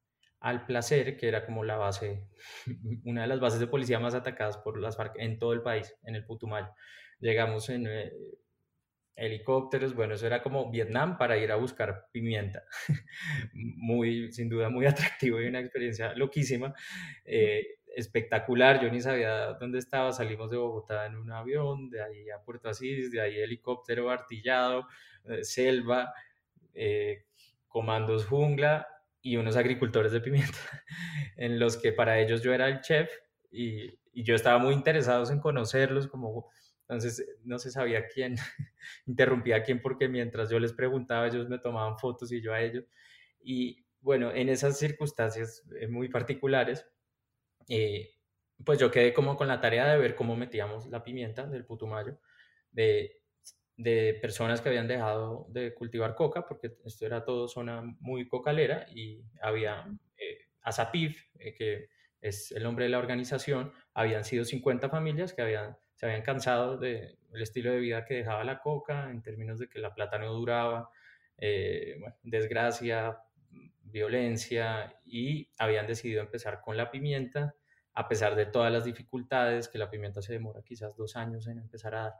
al Placer, que era como la base, una de las bases de policía más atacadas por las FARC en todo el país, en el Putumayo. Llegamos en eh, helicópteros, bueno, eso era como Vietnam para ir a buscar pimienta. muy, sin duda, muy atractivo y una experiencia loquísima. Eh, espectacular, yo ni sabía dónde estaba, salimos de Bogotá en un avión, de ahí a Puerto Asís, de ahí helicóptero artillado, eh, selva, comandos jungla, y unos agricultores de pimienta, en los que para ellos yo era el chef y, y yo estaba muy interesado en conocerlos, como entonces no se sabía quién interrumpía a quién porque mientras yo les preguntaba ellos me tomaban fotos y yo a ellos. Y bueno, en esas circunstancias eh, muy particulares, eh, pues yo quedé como con la tarea de ver cómo metíamos la pimienta del putumayo, de de personas que habían dejado de cultivar coca, porque esto era todo zona muy cocalera, y había eh, ASAPIF, eh, que es el nombre de la organización, habían sido 50 familias que habían, se habían cansado del estilo de vida que dejaba la coca, en términos de que la plata no duraba, eh, desgracia, violencia, y habían decidido empezar con la pimienta, a pesar de todas las dificultades, que la pimienta se demora quizás dos años en empezar a dar.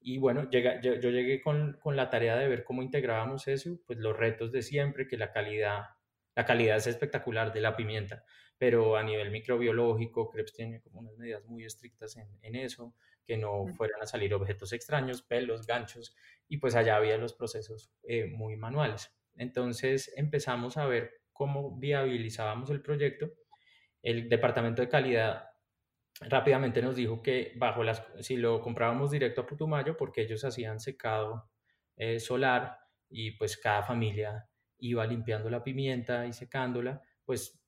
Y bueno, llega, yo, yo, llegué con, con, la tarea de ver cómo integrábamos eso, pues los retos de siempre, que la calidad, la calidad es espectacular de la pimienta, pero a nivel microbiológico, Krebs tiene como unas medidas muy estrictas en, en eso, que no fueran a salir objetos extraños, pelos, ganchos, y pues allá había los procesos eh, muy manuales. Entonces empezamos a ver cómo viabilizábamos el proyecto. El departamento de calidad rápidamente nos dijo que bajo las, si lo comprábamos directo a Putumayo, porque ellos hacían secado eh, solar y pues cada familia iba limpiando la pimienta y secándola, pues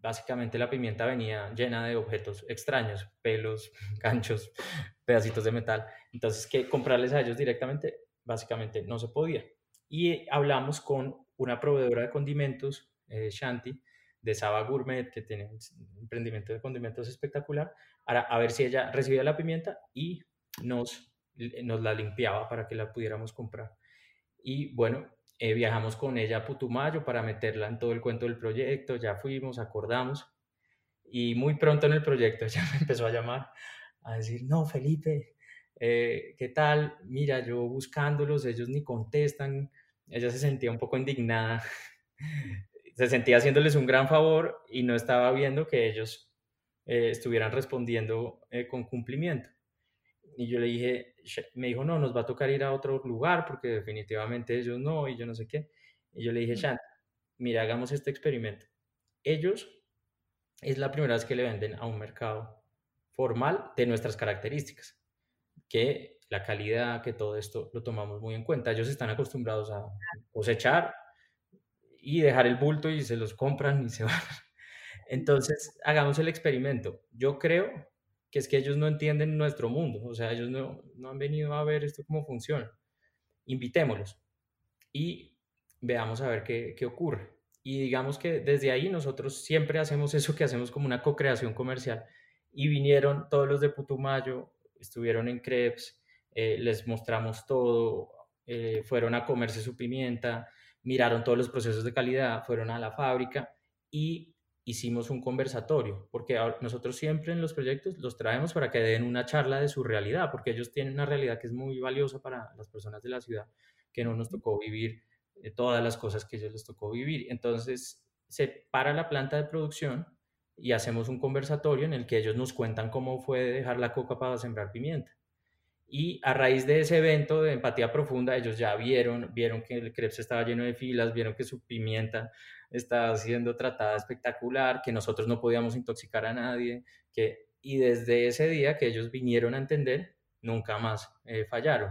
básicamente la pimienta venía llena de objetos extraños, pelos, ganchos, pedacitos de metal. Entonces, que comprarles a ellos directamente, básicamente no se podía. Y hablamos con una proveedora de condimentos, eh, Shanti, de Saba Gourmet, que tiene un emprendimiento de condimentos espectacular, a, ver si ella recibía la pimienta y nos, nos la limpiaba para que la pudiéramos comprar. Y bueno, eh, viajamos con ella a Putumayo para meterla en todo el cuento del proyecto, ya fuimos, acordamos, y muy pronto en el proyecto ella me empezó a llamar a decir, no, Felipe, eh, ¿qué tal? Mira, yo buscándolos, ellos ni contestan, ella se sentía un poco indignada se sentía haciéndoles un gran favor y no estaba viendo que ellos eh, estuvieran respondiendo eh, con cumplimiento. Y yo le dije, me dijo, no, nos va a tocar ir a otro lugar porque definitivamente ellos no y yo no sé qué. Y yo le dije, Shant, mira, hagamos este experimento. Ellos es la primera vez que le venden a un mercado formal de nuestras características, que la calidad, que todo esto lo tomamos muy en cuenta. Ellos están acostumbrados a cosechar y dejar el bulto y se los compran y se van. Entonces, hagamos el experimento. Yo creo que es que ellos no entienden nuestro mundo, o sea, ellos no, no han venido a ver esto cómo funciona. Invitémoslos y veamos a ver qué, qué ocurre. Y digamos que desde ahí nosotros siempre hacemos eso que hacemos como una co-creación comercial. Y vinieron todos los de Putumayo, estuvieron en Krebs, eh, les mostramos todo, eh, fueron a comerse su pimienta, miraron todos los procesos de calidad, fueron a la fábrica y hicimos un conversatorio, porque nosotros siempre en los proyectos los traemos para que den una charla de su realidad, porque ellos tienen una realidad que es muy valiosa para las personas de la ciudad, que no nos tocó vivir eh, todas las cosas que ellos les tocó vivir. Entonces se para la planta de producción y hacemos un conversatorio en el que ellos nos cuentan cómo fue dejar la coca para sembrar pimienta. Y a raíz de ese evento de empatía profunda, ellos ya vieron, vieron que el Krebs estaba lleno de filas, vieron que su pimienta estaba siendo tratada espectacular, que nosotros no podíamos intoxicar a nadie, que, y desde ese día que ellos vinieron a entender, nunca más eh, fallaron.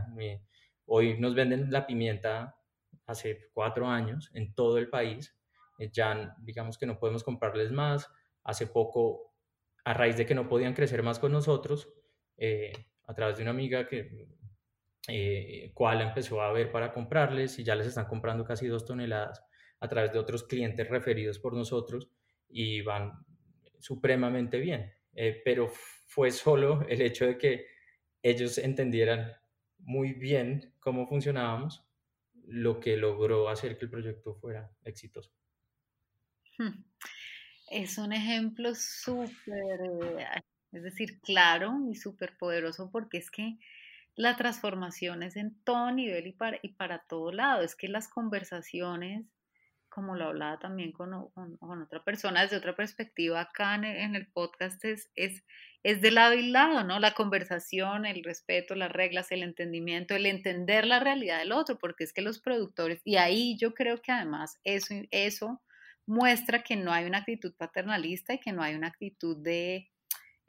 hoy nos venden la pimienta hace cuatro años en todo el país, eh, ya digamos que no podemos comprarles más. Hace poco, a raíz de que no podían crecer más con nosotros, eh, a través de una amiga que eh, cual empezó a ver para comprarles y ya les están comprando casi dos toneladas a través de otros clientes referidos por nosotros y van supremamente bien. Eh, pero fue solo el hecho de que ellos entendieran muy bien cómo funcionábamos lo que logró hacer que el proyecto fuera exitoso. Hmm. Es un ejemplo súper eh, es decir, claro y súper poderoso porque es que la transformación es en todo nivel y para, y para todo lado. Es que las conversaciones, como lo hablaba también con, con, otra persona desde otra perspectiva acá en el, podcast, es, es, es de lado y lado, ¿no? La conversación, el respeto, las reglas, el entendimiento, el entender la realidad del otro, porque es que los productores, y ahí yo creo que además eso, eso muestra que no hay una actitud paternalista y que no hay una actitud de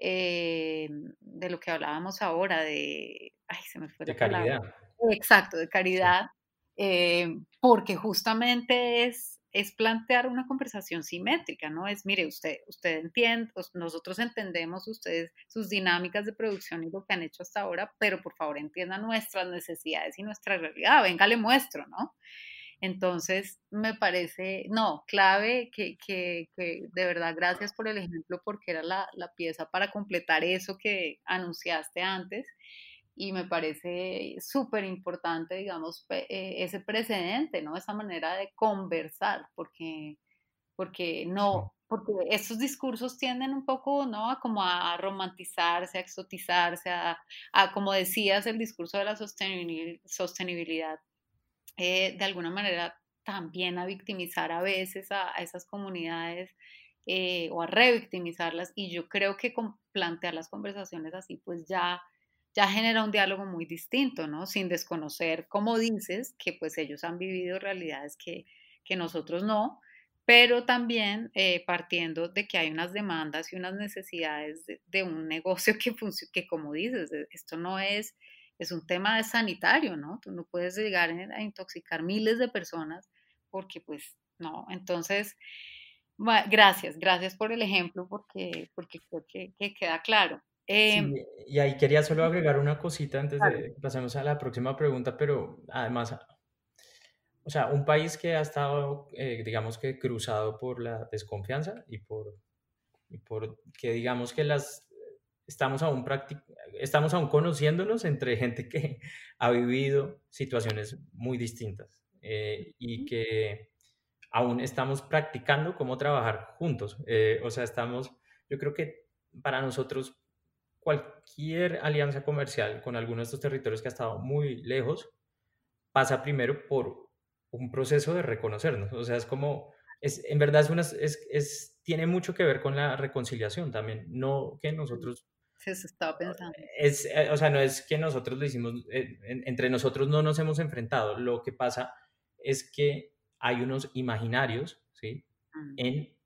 eh, de lo que hablábamos ahora, de, ay, se me fue de caridad. Exacto, de caridad, eh, porque justamente es, es plantear una conversación simétrica, ¿no? Es, mire, usted, usted entiende, nosotros entendemos ustedes sus dinámicas de producción y lo que han hecho hasta ahora, pero por favor entienda nuestras necesidades y nuestra realidad, venga, le muestro, ¿no? Entonces, me parece, no, clave que, que, que, de verdad gracias por el ejemplo porque era la, la, pieza para completar eso que anunciaste antes y me parece súper importante, digamos, eh, ese precedente, ¿no? Esa manera de conversar, porque, porque no, porque estos discursos tienden un poco, ¿no? A como a romantizarse, a exotizarse, a, a como decías, el discurso de la sostenibilidad eh, de alguna manera también a victimizar a veces a, esas comunidades eh, o a revictimizarlas y yo creo que plantear las conversaciones así pues ya ya genera un diálogo muy distinto, ¿no? Sin desconocer, como dices, que pues ellos han vivido realidades que, que nosotros no, pero también eh, partiendo de que hay unas demandas y unas necesidades de, un negocio que, que, como dices, esto no es es un tema de sanitario, ¿no? Tú no puedes llegar a intoxicar miles de personas porque pues no. Entonces, gracias, gracias por el ejemplo porque, porque creo que, queda claro. Em, y ahí quería solo agregar una cosita antes de que pasemos a la próxima pregunta, pero además, o sea, un país que ha estado, eh, digamos que cruzado por la desconfianza y por, y por que digamos que las estamos aún, estamos aún conociéndonos entre gente que ha vivido situaciones muy distintas eh, y que aún estamos practicando cómo trabajar juntos. Eh, o sea, estamos, yo creo que para nosotros cualquier alianza comercial con alguno de estos territorios que ha estado muy lejos pasa primero por un proceso de reconocernos. O sea, es como, es, en verdad es una, es, es, tiene mucho que ver con la reconciliación también, no que nosotros se estaba pensando. Es, eh, o sea, no es que nosotros lo hicimos, eh, entre nosotros no nos hemos enfrentado. Lo que pasa es que hay unos imaginarios, ¿sí? Mm. En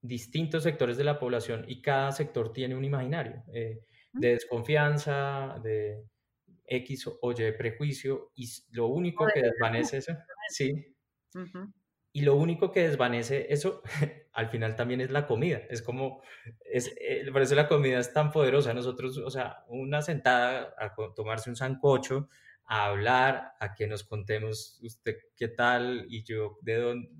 distintos sectores de la población y cada sector tiene un imaginario eh, mm. de desconfianza, de X o Y prejuicio y lo único que desvanece eso, sí, y lo único que desvanece eso al final también es la comida. Es como, es, eh, por eso la comida es tan poderosa. Nosotros, o sea, una sentada a tomarse un sancocho, a hablar, a que nos contemos usted qué tal y yo de dónde,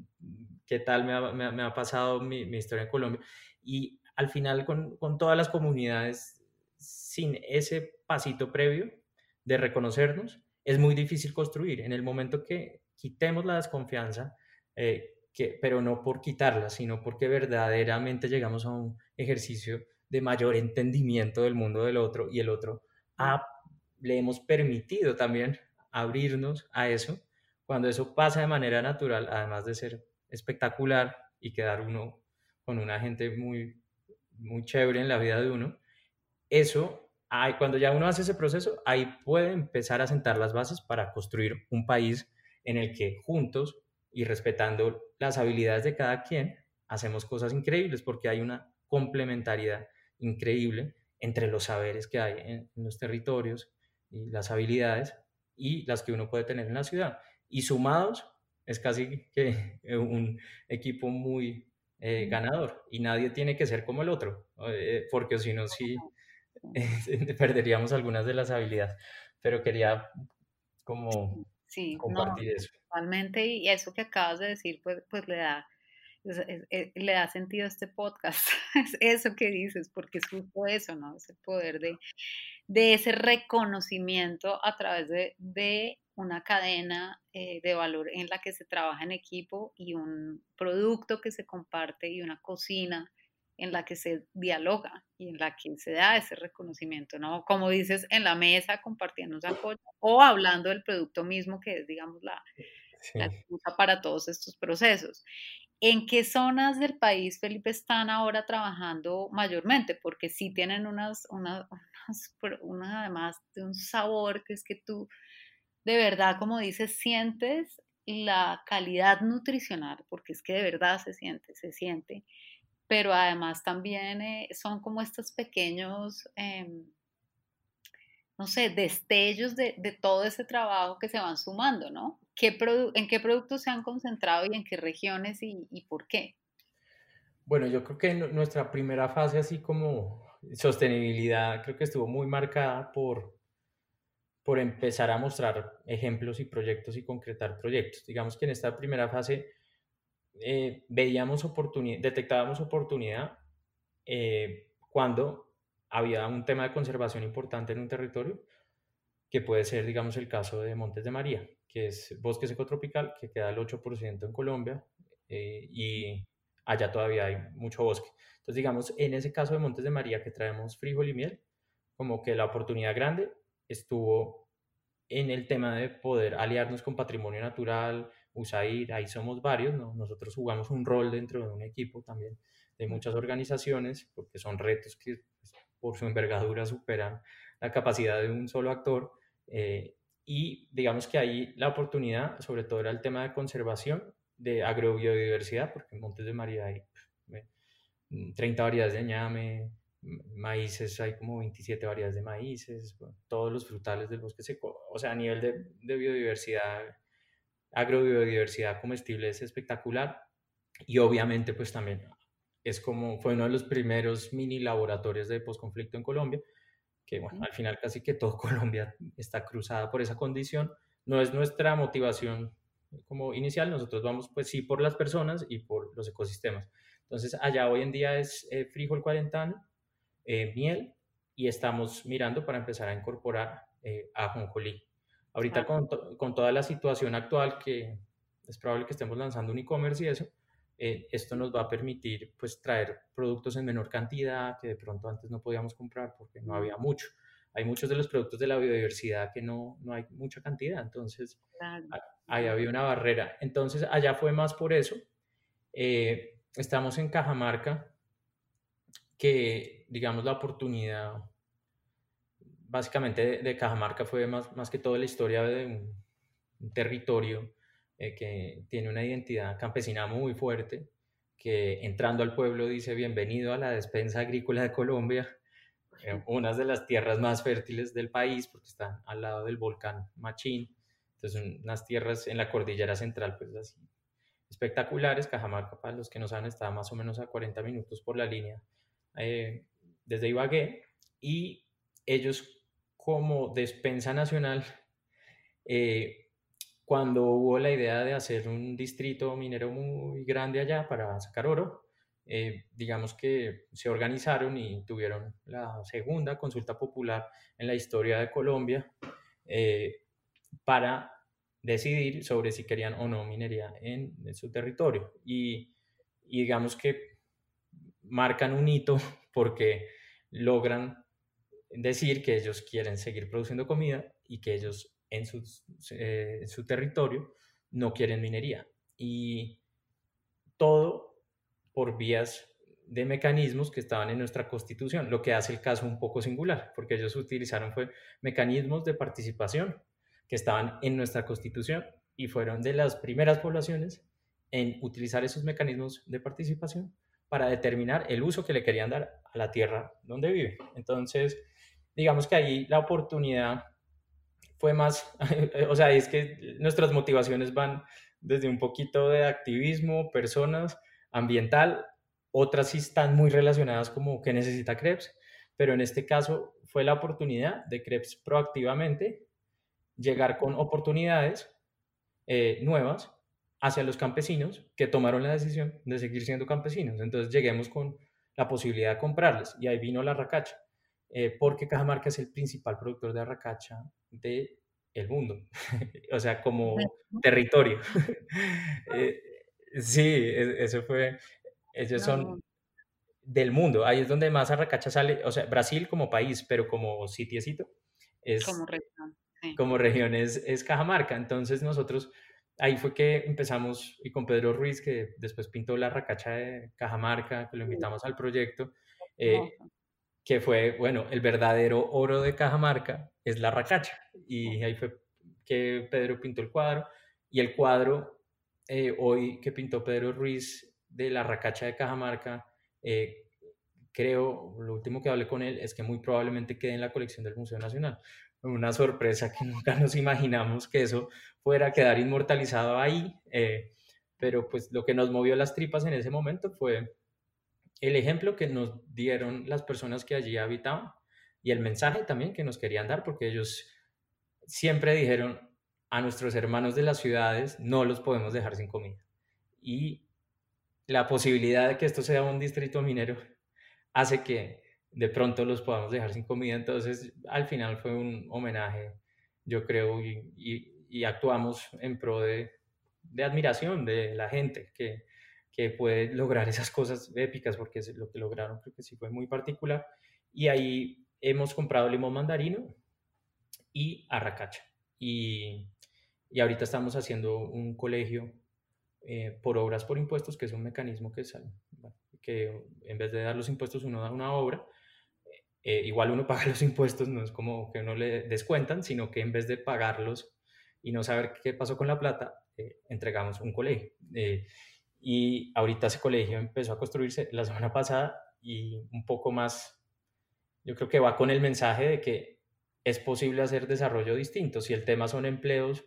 qué tal me ha, pasado mi, mi, historia en Colombia. Y al final con, con todas las comunidades, sin ese pasito previo de reconocernos, es muy difícil construir. En el momento que quitemos la desconfianza, eh, que, pero no por quitarla, sino porque verdaderamente llegamos a un ejercicio de mayor entendimiento del mundo del otro y el otro le hemos permitido también abrirnos a eso. Cuando eso pasa de manera natural, además de ser espectacular y quedar uno con una gente muy muy chévere en la vida de uno, eso, cuando ya uno hace ese proceso, ahí puede empezar a sentar las bases para construir un país en el que juntos y respetando las habilidades de cada quien, hacemos cosas increíbles porque hay una complementariedad increíble entre los saberes que hay en, los territorios y las habilidades y las que uno puede tener en la ciudad. Y sumados es casi que un equipo muy eh, ganador y nadie tiene que ser como el otro, eh, porque si no, sí perderíamos algunas de las habilidades. Pero quería como compartir eso. Totalmente, y eso que acabas de decir, pues, pues le da eh, le da sentido a este podcast, es eso que dices, porque es justo eso, ¿no? Ese poder de, de ese reconocimiento a través de, de una cadena eh, de valor en la que se trabaja en equipo y un producto que se comparte y una cocina en la que se dialoga y en la que se da ese reconocimiento, ¿no? Como dices, en la mesa compartiendo esa cosa o hablando del producto mismo que es, digamos, la, la excusa para todos estos procesos. ¿En qué zonas del país, Felipe, están ahora trabajando mayormente? Porque sí tienen unas, unas, unas, además de un sabor que es que tú, de verdad, como dices, sientes la calidad nutricional, porque es que de verdad se siente, se siente, pero además también eh, son como estos pequeños, em, no sé, destellos de, de todo ese trabajo que se van sumando, ¿no? ¿en qué productos se han concentrado y en qué regiones y, por qué? Bueno, yo creo que nuestra primera fase, así como sostenibilidad, creo que estuvo muy marcada por, por empezar a mostrar ejemplos y proyectos y concretar proyectos. Digamos que en esta primera fase eh, veíamos oportunidad, detectábamos oportunidad eh, cuando había un tema de conservación importante en un territorio, que puede ser, digamos, el caso de Montes de María que es bosque seco tropical, que queda el 8% en Colombia eh, y allá todavía hay mucho bosque. Entonces, digamos, en ese caso de Montes de María que traemos frijol y miel, como que la oportunidad grande estuvo en el tema de poder aliarnos con patrimonio natural, USAID, ahí somos varios, ¿no? nosotros jugamos un rol dentro de un equipo también de muchas organizaciones, porque son retos que pues, por su envergadura superan la capacidad de un solo actor. Eh, y digamos que ahí la oportunidad, sobre todo, era el tema de conservación de agrobiodiversidad, porque en Montes de María hay 30 mm, variedades de ñame, maíces, hay como 27 variedades de maíces, todos los frutales del bosque seco, o sea, a nivel de, de biodiversidad, agrobiodiversidad comestible es espectacular y obviamente pues también es como, fue uno de los primeros mini laboratorios de posconflicto en Colombia, que bueno, al final casi que todo Colombia está cruzada por esa condición. No es nuestra motivación como inicial, nosotros vamos pues sí por las personas y por los ecosistemas. Entonces allá hoy en día es eh, frijol cuarentano, eh, miel y estamos mirando para empezar a incorporar eh, ajonjolí. Ahorita con, con, toda la situación actual que es probable que estemos lanzando un e-commerce y eso, eh, esto nos va a permitir pues traer productos en menor cantidad que de pronto antes no podíamos comprar porque no había mucho. Hay muchos de los productos de la biodiversidad que no, no hay mucha cantidad, entonces ahí había una barrera. Entonces allá fue más por eso. Eh, estamos en Cajamarca, que digamos la oportunidad básicamente de, Cajamarca fue más, más que todo la historia de un territorio eh, que tiene una identidad campesina muy fuerte, que entrando al pueblo dice bienvenido a la despensa agrícola de Colombia, eh, unas de las tierras más fértiles del país, porque están al lado del volcán Machín, entonces unas tierras en la cordillera central, pues así espectaculares. Cajamarca, para los que no saben, está más o menos a 40 minutos por la línea eh, desde Ibagué, y ellos como despensa nacional eh, cuando hubo la idea de hacer un distrito minero muy grande allá para sacar oro, eh, digamos que se organizaron y tuvieron la segunda consulta popular en la historia de Colombia eh, para decidir sobre si querían o no minería en, su territorio. Y, y digamos que marcan un hito porque logran decir que ellos quieren seguir produciendo comida y que ellos en, eh, su territorio no quieren minería. Y todo por vías de mecanismos que estaban en nuestra constitución, lo que hace el caso un poco singular, porque ellos utilizaron fue mecanismos de participación que estaban en nuestra constitución y fueron de las primeras poblaciones en utilizar esos mecanismos de participación para determinar el uso que le querían dar a la tierra donde vive. Entonces, digamos que ahí la oportunidad fue más, o sea, es que nuestras motivaciones van desde un poquito de activismo, personas, ambiental, otras sí están muy relacionadas como que necesita Krebs, pero en este caso fue la oportunidad de Krebs proactivamente llegar con oportunidades eh, nuevas hacia los campesinos que tomaron la decisión de seguir siendo campesinos. Entonces lleguemos con la posibilidad de comprarles y ahí vino la racacha, eh, porque Cajamarca es el principal productor de racacha del el mundo, o sea, como territorio. Eh, sí, e, eso fue, ellos son del mundo, ahí es donde más arracacha sale, o sea, Brasil como país, pero como sitiecito, es como región, como región es, es Cajamarca, entonces nosotros ahí fue que empezamos y con Pedro Ruiz, que después pintó la racacha de Cajamarca, que lo invitamos al proyecto, eh, que fue, bueno, el verdadero oro de Cajamarca es la racacha. Y ahí fue que Pedro pintó el cuadro. Y el cuadro, eh, hoy que pintó Pedro Ruiz de la racacha de Cajamarca, eh, creo, lo último que hablé con él es que muy probablemente quede en la colección del Museo Nacional. Una sorpresa que nunca nos imaginamos que eso fuera a quedar inmortalizado ahí. Eh, pero pues lo que nos movió las tripas en ese momento fue el ejemplo que nos dieron las personas que allí habitaban y el mensaje también que nos querían dar, porque ellos siempre dijeron a nuestros hermanos de las ciudades, no los podemos dejar sin comida. Y la posibilidad de que esto sea un distrito minero hace que de pronto los podamos dejar sin comida. Entonces, al final fue un homenaje, yo creo, y, actuamos en pro de, admiración de la gente que, que puede lograr esas cosas épicas, porque lo que lograron creo que sí fue muy particular. Y ahí hemos comprado limón mandarino y arracacha. Y, y ahorita estamos haciendo un colegio eh, por obras por impuestos, que es un mecanismo que, sale, que en vez de dar los impuestos uno da una obra, eh, igual uno paga los impuestos, no es como que uno le descuentan, sino que en vez de pagarlos y no saber qué pasó con la plata, eh, entregamos un colegio. Y ahorita ese colegio empezó a construirse la semana pasada y un poco más, yo creo que va con el mensaje de que es posible hacer desarrollo distinto. Si el tema son empleos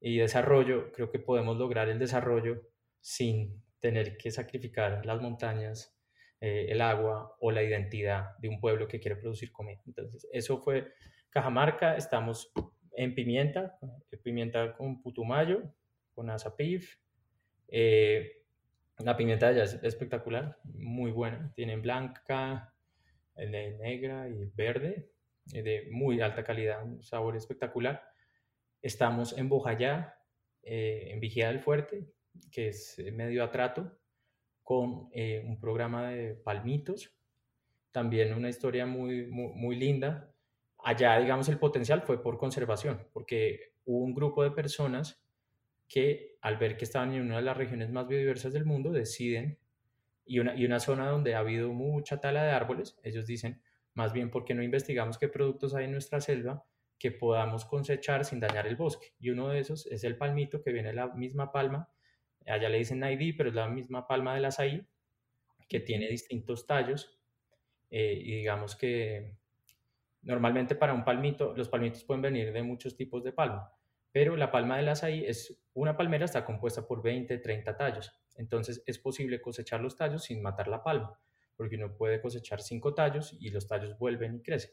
y desarrollo, creo que podemos lograr el desarrollo sin tener que sacrificar las montañas, eh, el agua o la identidad de un pueblo que quiere producir comida. Entonces, eso fue Cajamarca, estamos en Pimienta, Pimienta con Putumayo, con Azapif, eh, la pimienta ya es espectacular, muy buena. Tiene blanca, de negra y verde, de muy alta calidad, un sabor espectacular. Estamos en Bojayá, eh, en Vigía del Fuerte, que es medio atrato, con eh, un programa de palmitos. También una historia muy, muy, muy linda. Allá, digamos, el potencial fue por conservación, porque hubo un grupo de personas que al ver que estaban en una de las regiones más biodiversas del mundo, deciden, y una, y una zona donde ha habido mucha tala de árboles, ellos dicen, más bien, ¿por qué no investigamos qué productos hay en nuestra selva que podamos cosechar sin dañar el bosque? Y uno de esos es el palmito, que viene la misma palma, allá le dicen ID, pero es la misma palma del azaí, que tiene distintos tallos, eh, y digamos que normalmente para un palmito, los palmitos pueden venir de muchos tipos de palma, pero la palma del azaí es una palmera está compuesta por 20, 30 tallos. Entonces es posible cosechar los tallos sin matar la palma, porque uno puede cosechar 5 tallos y los tallos vuelven y crecen.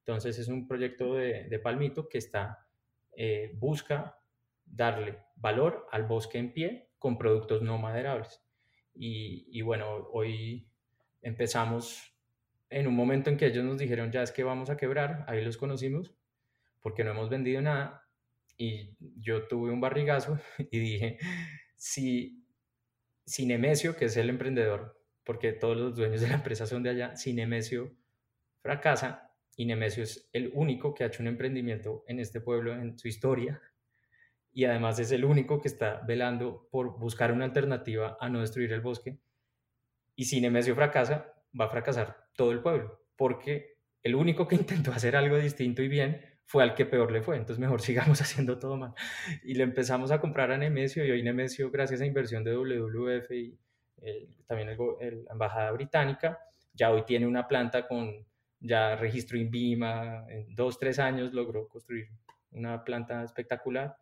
Entonces es un proyecto de, palmito que está, eh, busca darle valor al bosque en pie con productos no maderables. Y, y, bueno, hoy empezamos en un momento en que ellos nos dijeron ya es que vamos a quebrar, ahí los conocimos, porque no hemos vendido nada y yo tuve un barrigazo y dije, si, si Nemesio, que es el emprendedor, porque todos los dueños de la empresa son de allá, si Nemesio fracasa, y Nemesio es el único que ha hecho un emprendimiento en este pueblo en su historia, y además es el único que está velando por buscar una alternativa a no destruir el bosque, Y si Nemesio fracasa, va a fracasar todo el pueblo, porque el único que intentó hacer algo distinto y bien fue al que peor le fue, entonces mejor sigamos haciendo todo mal. Y le empezamos a comprar a Nemesio y hoy Nemesio, gracias a inversión de WWF y eh, también la Embajada Británica, ya hoy tiene una planta con ya registro INVIMA, en dos, tres años logró construir una planta espectacular.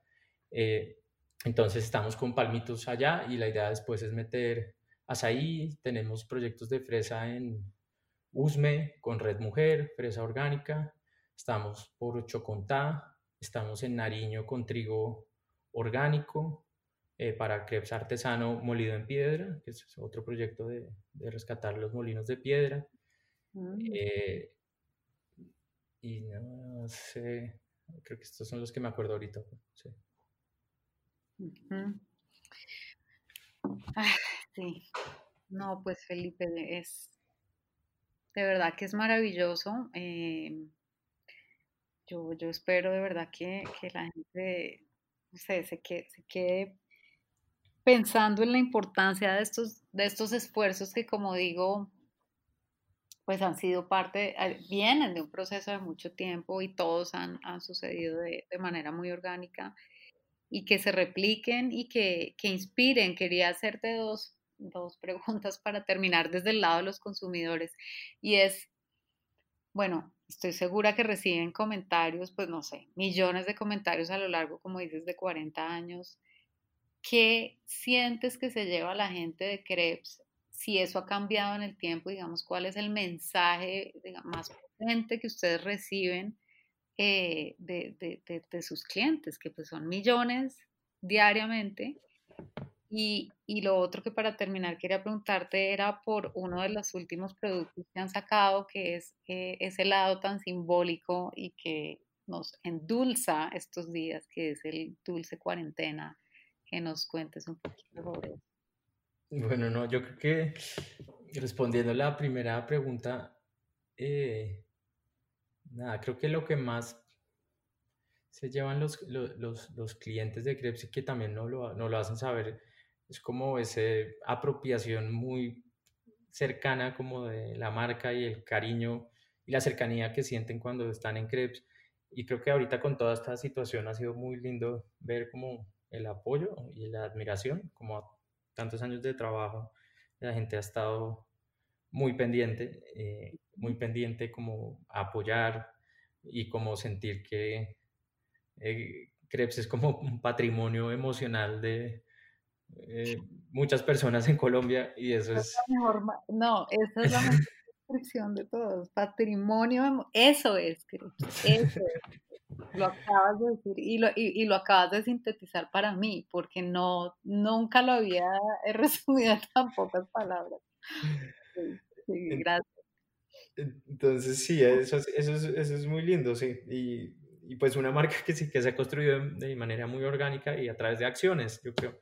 Eh, entonces estamos con palmitos allá y la idea después es meter azaí, tenemos proyectos de fresa en Usme con Red Mujer, fresa orgánica, estamos por Chocontá, estamos en Nariño con trigo orgánico, eh, para crepes artesano molido en piedra, que es otro proyecto de, de rescatar los molinos de piedra. Mm. Eh, y no sé, creo que estos son los que me acuerdo ahorita. Sí. sí. No, pues Felipe, es de verdad que es maravilloso. Em, yo, yo espero de verdad que, que la gente se, se quede pensando en la importancia de estos, de estos esfuerzos que, como digo, pues han sido parte, eh, vienen de un proceso de mucho tiempo y todos han, han sucedido de, de, manera muy orgánica y que se repliquen y que, que inspiren. Quería hacerte dos, dos preguntas para terminar desde el lado de los consumidores y es, bueno, estoy segura que reciben comentarios, pues no sé, millones de comentarios a lo largo, como dices, de 40 años ¿Qué sientes que se lleva la gente de Krebs? Si eso ha cambiado en el tiempo, digamos, ¿cuál es el mensaje más potente que ustedes reciben eh, de, sus clientes, que pues son millones diariamente? Y, lo otro que para terminar quería preguntarte era por uno de los últimos productos que han sacado, que es eh, ese lado tan simbólico y que nos endulza estos días, que es el dulce cuarentena que nos cuentes un poquito sobre eso. Bueno, no, yo creo que respondiendo a la primera pregunta, eh, nada, creo que lo que más se llevan los, los, los clientes de Krebs y que también no lo, no lo hacen saber, es como esa apropiación muy cercana como de la marca y el cariño y la cercanía que sienten cuando están en Krebs. Y creo que ahorita con toda esta situación ha sido muy lindo ver como el apoyo y la admiración, como tantos años de trabajo, la gente ha estado muy pendiente, eh, muy pendiente como apoyar y como sentir que eh, Krebs es como un patrimonio emocional de eh, muchas personas en Colombia y eso es... no, esa es la mejor descripción de todos, patrimonio, eso es eso es. Lo acabas de decir y lo, y, lo acabas de sintetizar para mí, porque no, nunca lo había resumido en tan pocas palabras. Sí, gracias. Entonces, sí, eso es, eso es, eso es muy lindo, sí. Y, y, pues una marca que sí que se ha construido de manera muy orgánica y a través de acciones, yo creo,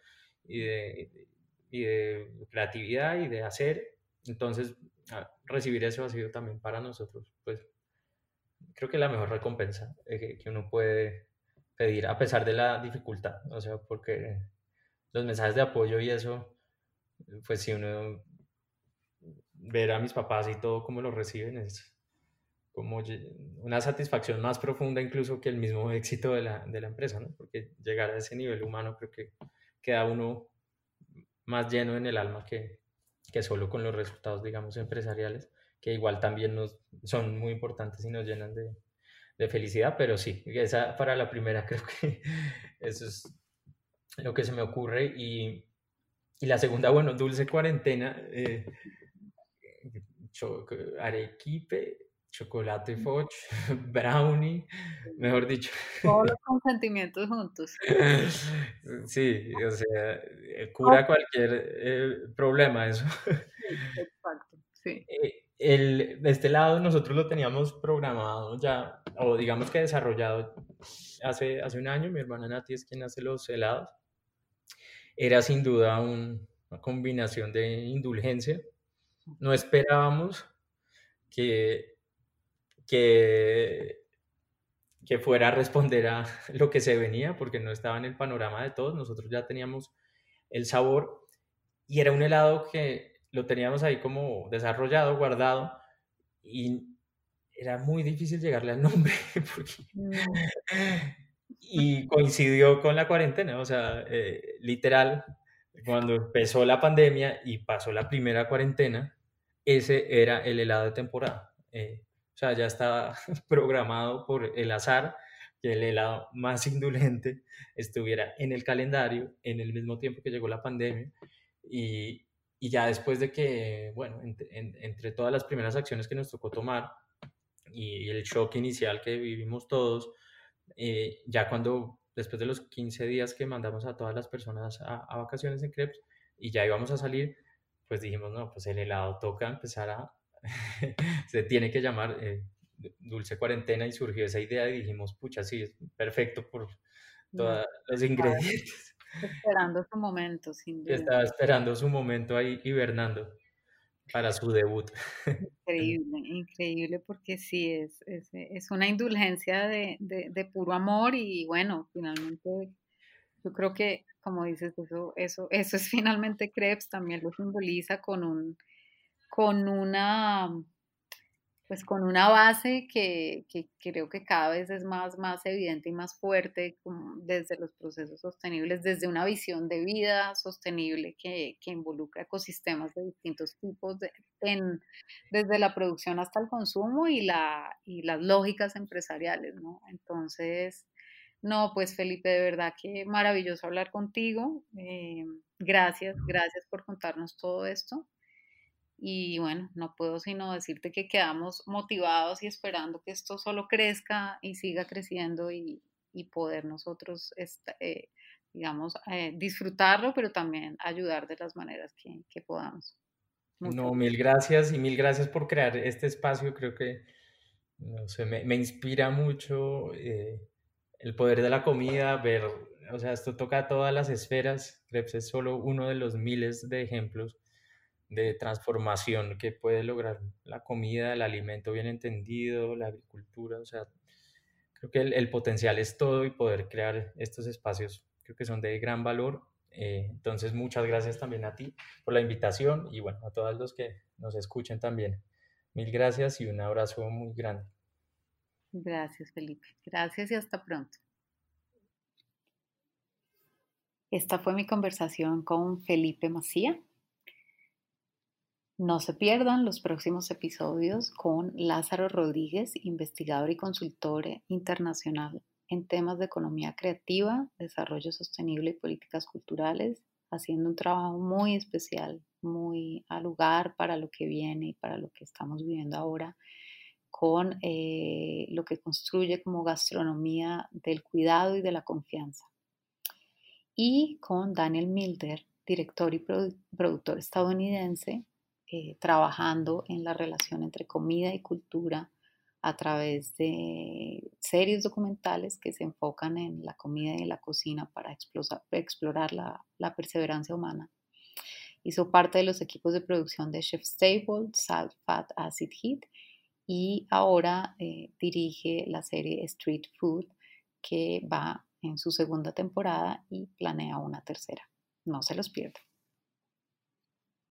y de, y de creatividad y de hacer. Entonces, ah, recibir eso ha sido también para nosotros, pues, creo que la mejor recompensa eh, que, uno puede pedir a pesar de la dificultad, o sea, porque los mensajes de apoyo y eso, pues si uno ver a mis papás y todo cómo lo reciben es como una satisfacción más profunda incluso que el mismo éxito de la, de la empresa, ¿no? Porque llegar a ese nivel humano creo que queda uno más lleno en el alma que, que solo con los resultados, digamos, empresariales que igual también nos, son muy importantes y nos llenan de, de felicidad, pero sí, esa para la primera creo que eso es lo que se me ocurre. Y, y la segunda, bueno, dulce cuarentena, eh, arequipe, chocolate foch, brownie, mejor dicho. Todos los consentimientos juntos. Sí, o sea, eh, cura cualquier eh, problema eso. exacto, sí. Eh, el, de este lado nosotros lo teníamos programado ya, o digamos que desarrollado hace, hace un año, mi hermana Nati es quien hace los helados. Era sin duda una combinación de indulgencia. No esperábamos que, que, que fuera a responder a lo que se venía, porque no estaba en el panorama de todos. Nosotros ya teníamos el sabor y era un helado que lo teníamos ahí como desarrollado, guardado, y era muy difícil llegarle al nombre. y coincidió con la cuarentena, o sea, eh, literal, cuando empezó la pandemia y pasó la primera cuarentena, ese era el helado de temporada. Eh, o sea, ya estaba programado por el azar que el helado más indulgente estuviera en el calendario en el mismo tiempo que llegó la pandemia. Y, y ya después de que, bueno, entre todas las primeras acciones que nos tocó tomar y el shock inicial que vivimos todos, eh, ya cuando después de los 15 días que mandamos a todas las personas a, vacaciones en Crepes y ya íbamos a salir, pues dijimos, no, pues el helado toca empezar a, se tiene que llamar eh, Dulce Cuarentena y surgió esa idea y dijimos, pucha, sí, es perfecto por todos los ingredientes. Esperando su momento, sin duda. Estaba esperando su momento ahí hibernando para su debut. Increíble, increíble porque sí, es, es, es una indulgencia de, de, de, puro amor y bueno, finalmente yo creo que, como dices, eso, eso, eso es finalmente Krebs, también lo simboliza con, un, con una pues con una base que, creo que cada vez es más, más evidente y más fuerte desde los procesos sostenibles, desde una visión de vida sostenible que, involucra ecosistemas de distintos tipos, desde la producción hasta el consumo y, la, y las lógicas empresariales, ¿no? Entonces, no, pues Felipe, de verdad que maravilloso hablar contigo. Eh, gracias, gracias por contarnos todo esto. Y bueno, no puedo sino decirte que quedamos motivados y esperando que esto solo crezca y siga creciendo y, poder nosotros, eh, digamos, eh, disfrutarlo, pero también ayudar de las maneras que, podamos. no, mil gracias y mil gracias por crear este espacio. Creo que no sé, me, inspira mucho eh, el poder de la comida, ver, o sea, esto toca todas las esferas. Krebs es solo uno de los miles de ejemplos de transformación que puede lograr la comida, el alimento bien entendido, la agricultura, o sea, creo que el, potencial es todo y poder crear estos espacios creo que son de gran valor. Eh, entonces, muchas gracias también a ti por la invitación y bueno, a todos los que nos escuchen también. Mil gracias y un abrazo muy grande. Gracias, Felipe. Gracias y hasta pronto. Esta fue mi conversación con Felipe Macía, no se pierdan los próximos episodios con Lázaro Rodríguez, investigador y consultor internacional en temas de economía creativa, desarrollo sostenible y políticas culturales, haciendo un trabajo muy especial, muy al lugar para lo que viene y para lo que estamos viviendo ahora, con eh, lo que construye como gastronomía del cuidado y de la confianza. Y con Daniel Milder, director y productor estadounidense eh, trabajando en la relación entre comida y cultura a través de series documentales que se enfocan en la comida y la cocina para explorar, la, perseverancia humana. Hizo parte de los equipos de producción de Chef Stable, Salt, Fat, Acid, Heat y ahora eh, dirige la serie Street Food que va en su segunda temporada y planea una tercera. No se los pierdan.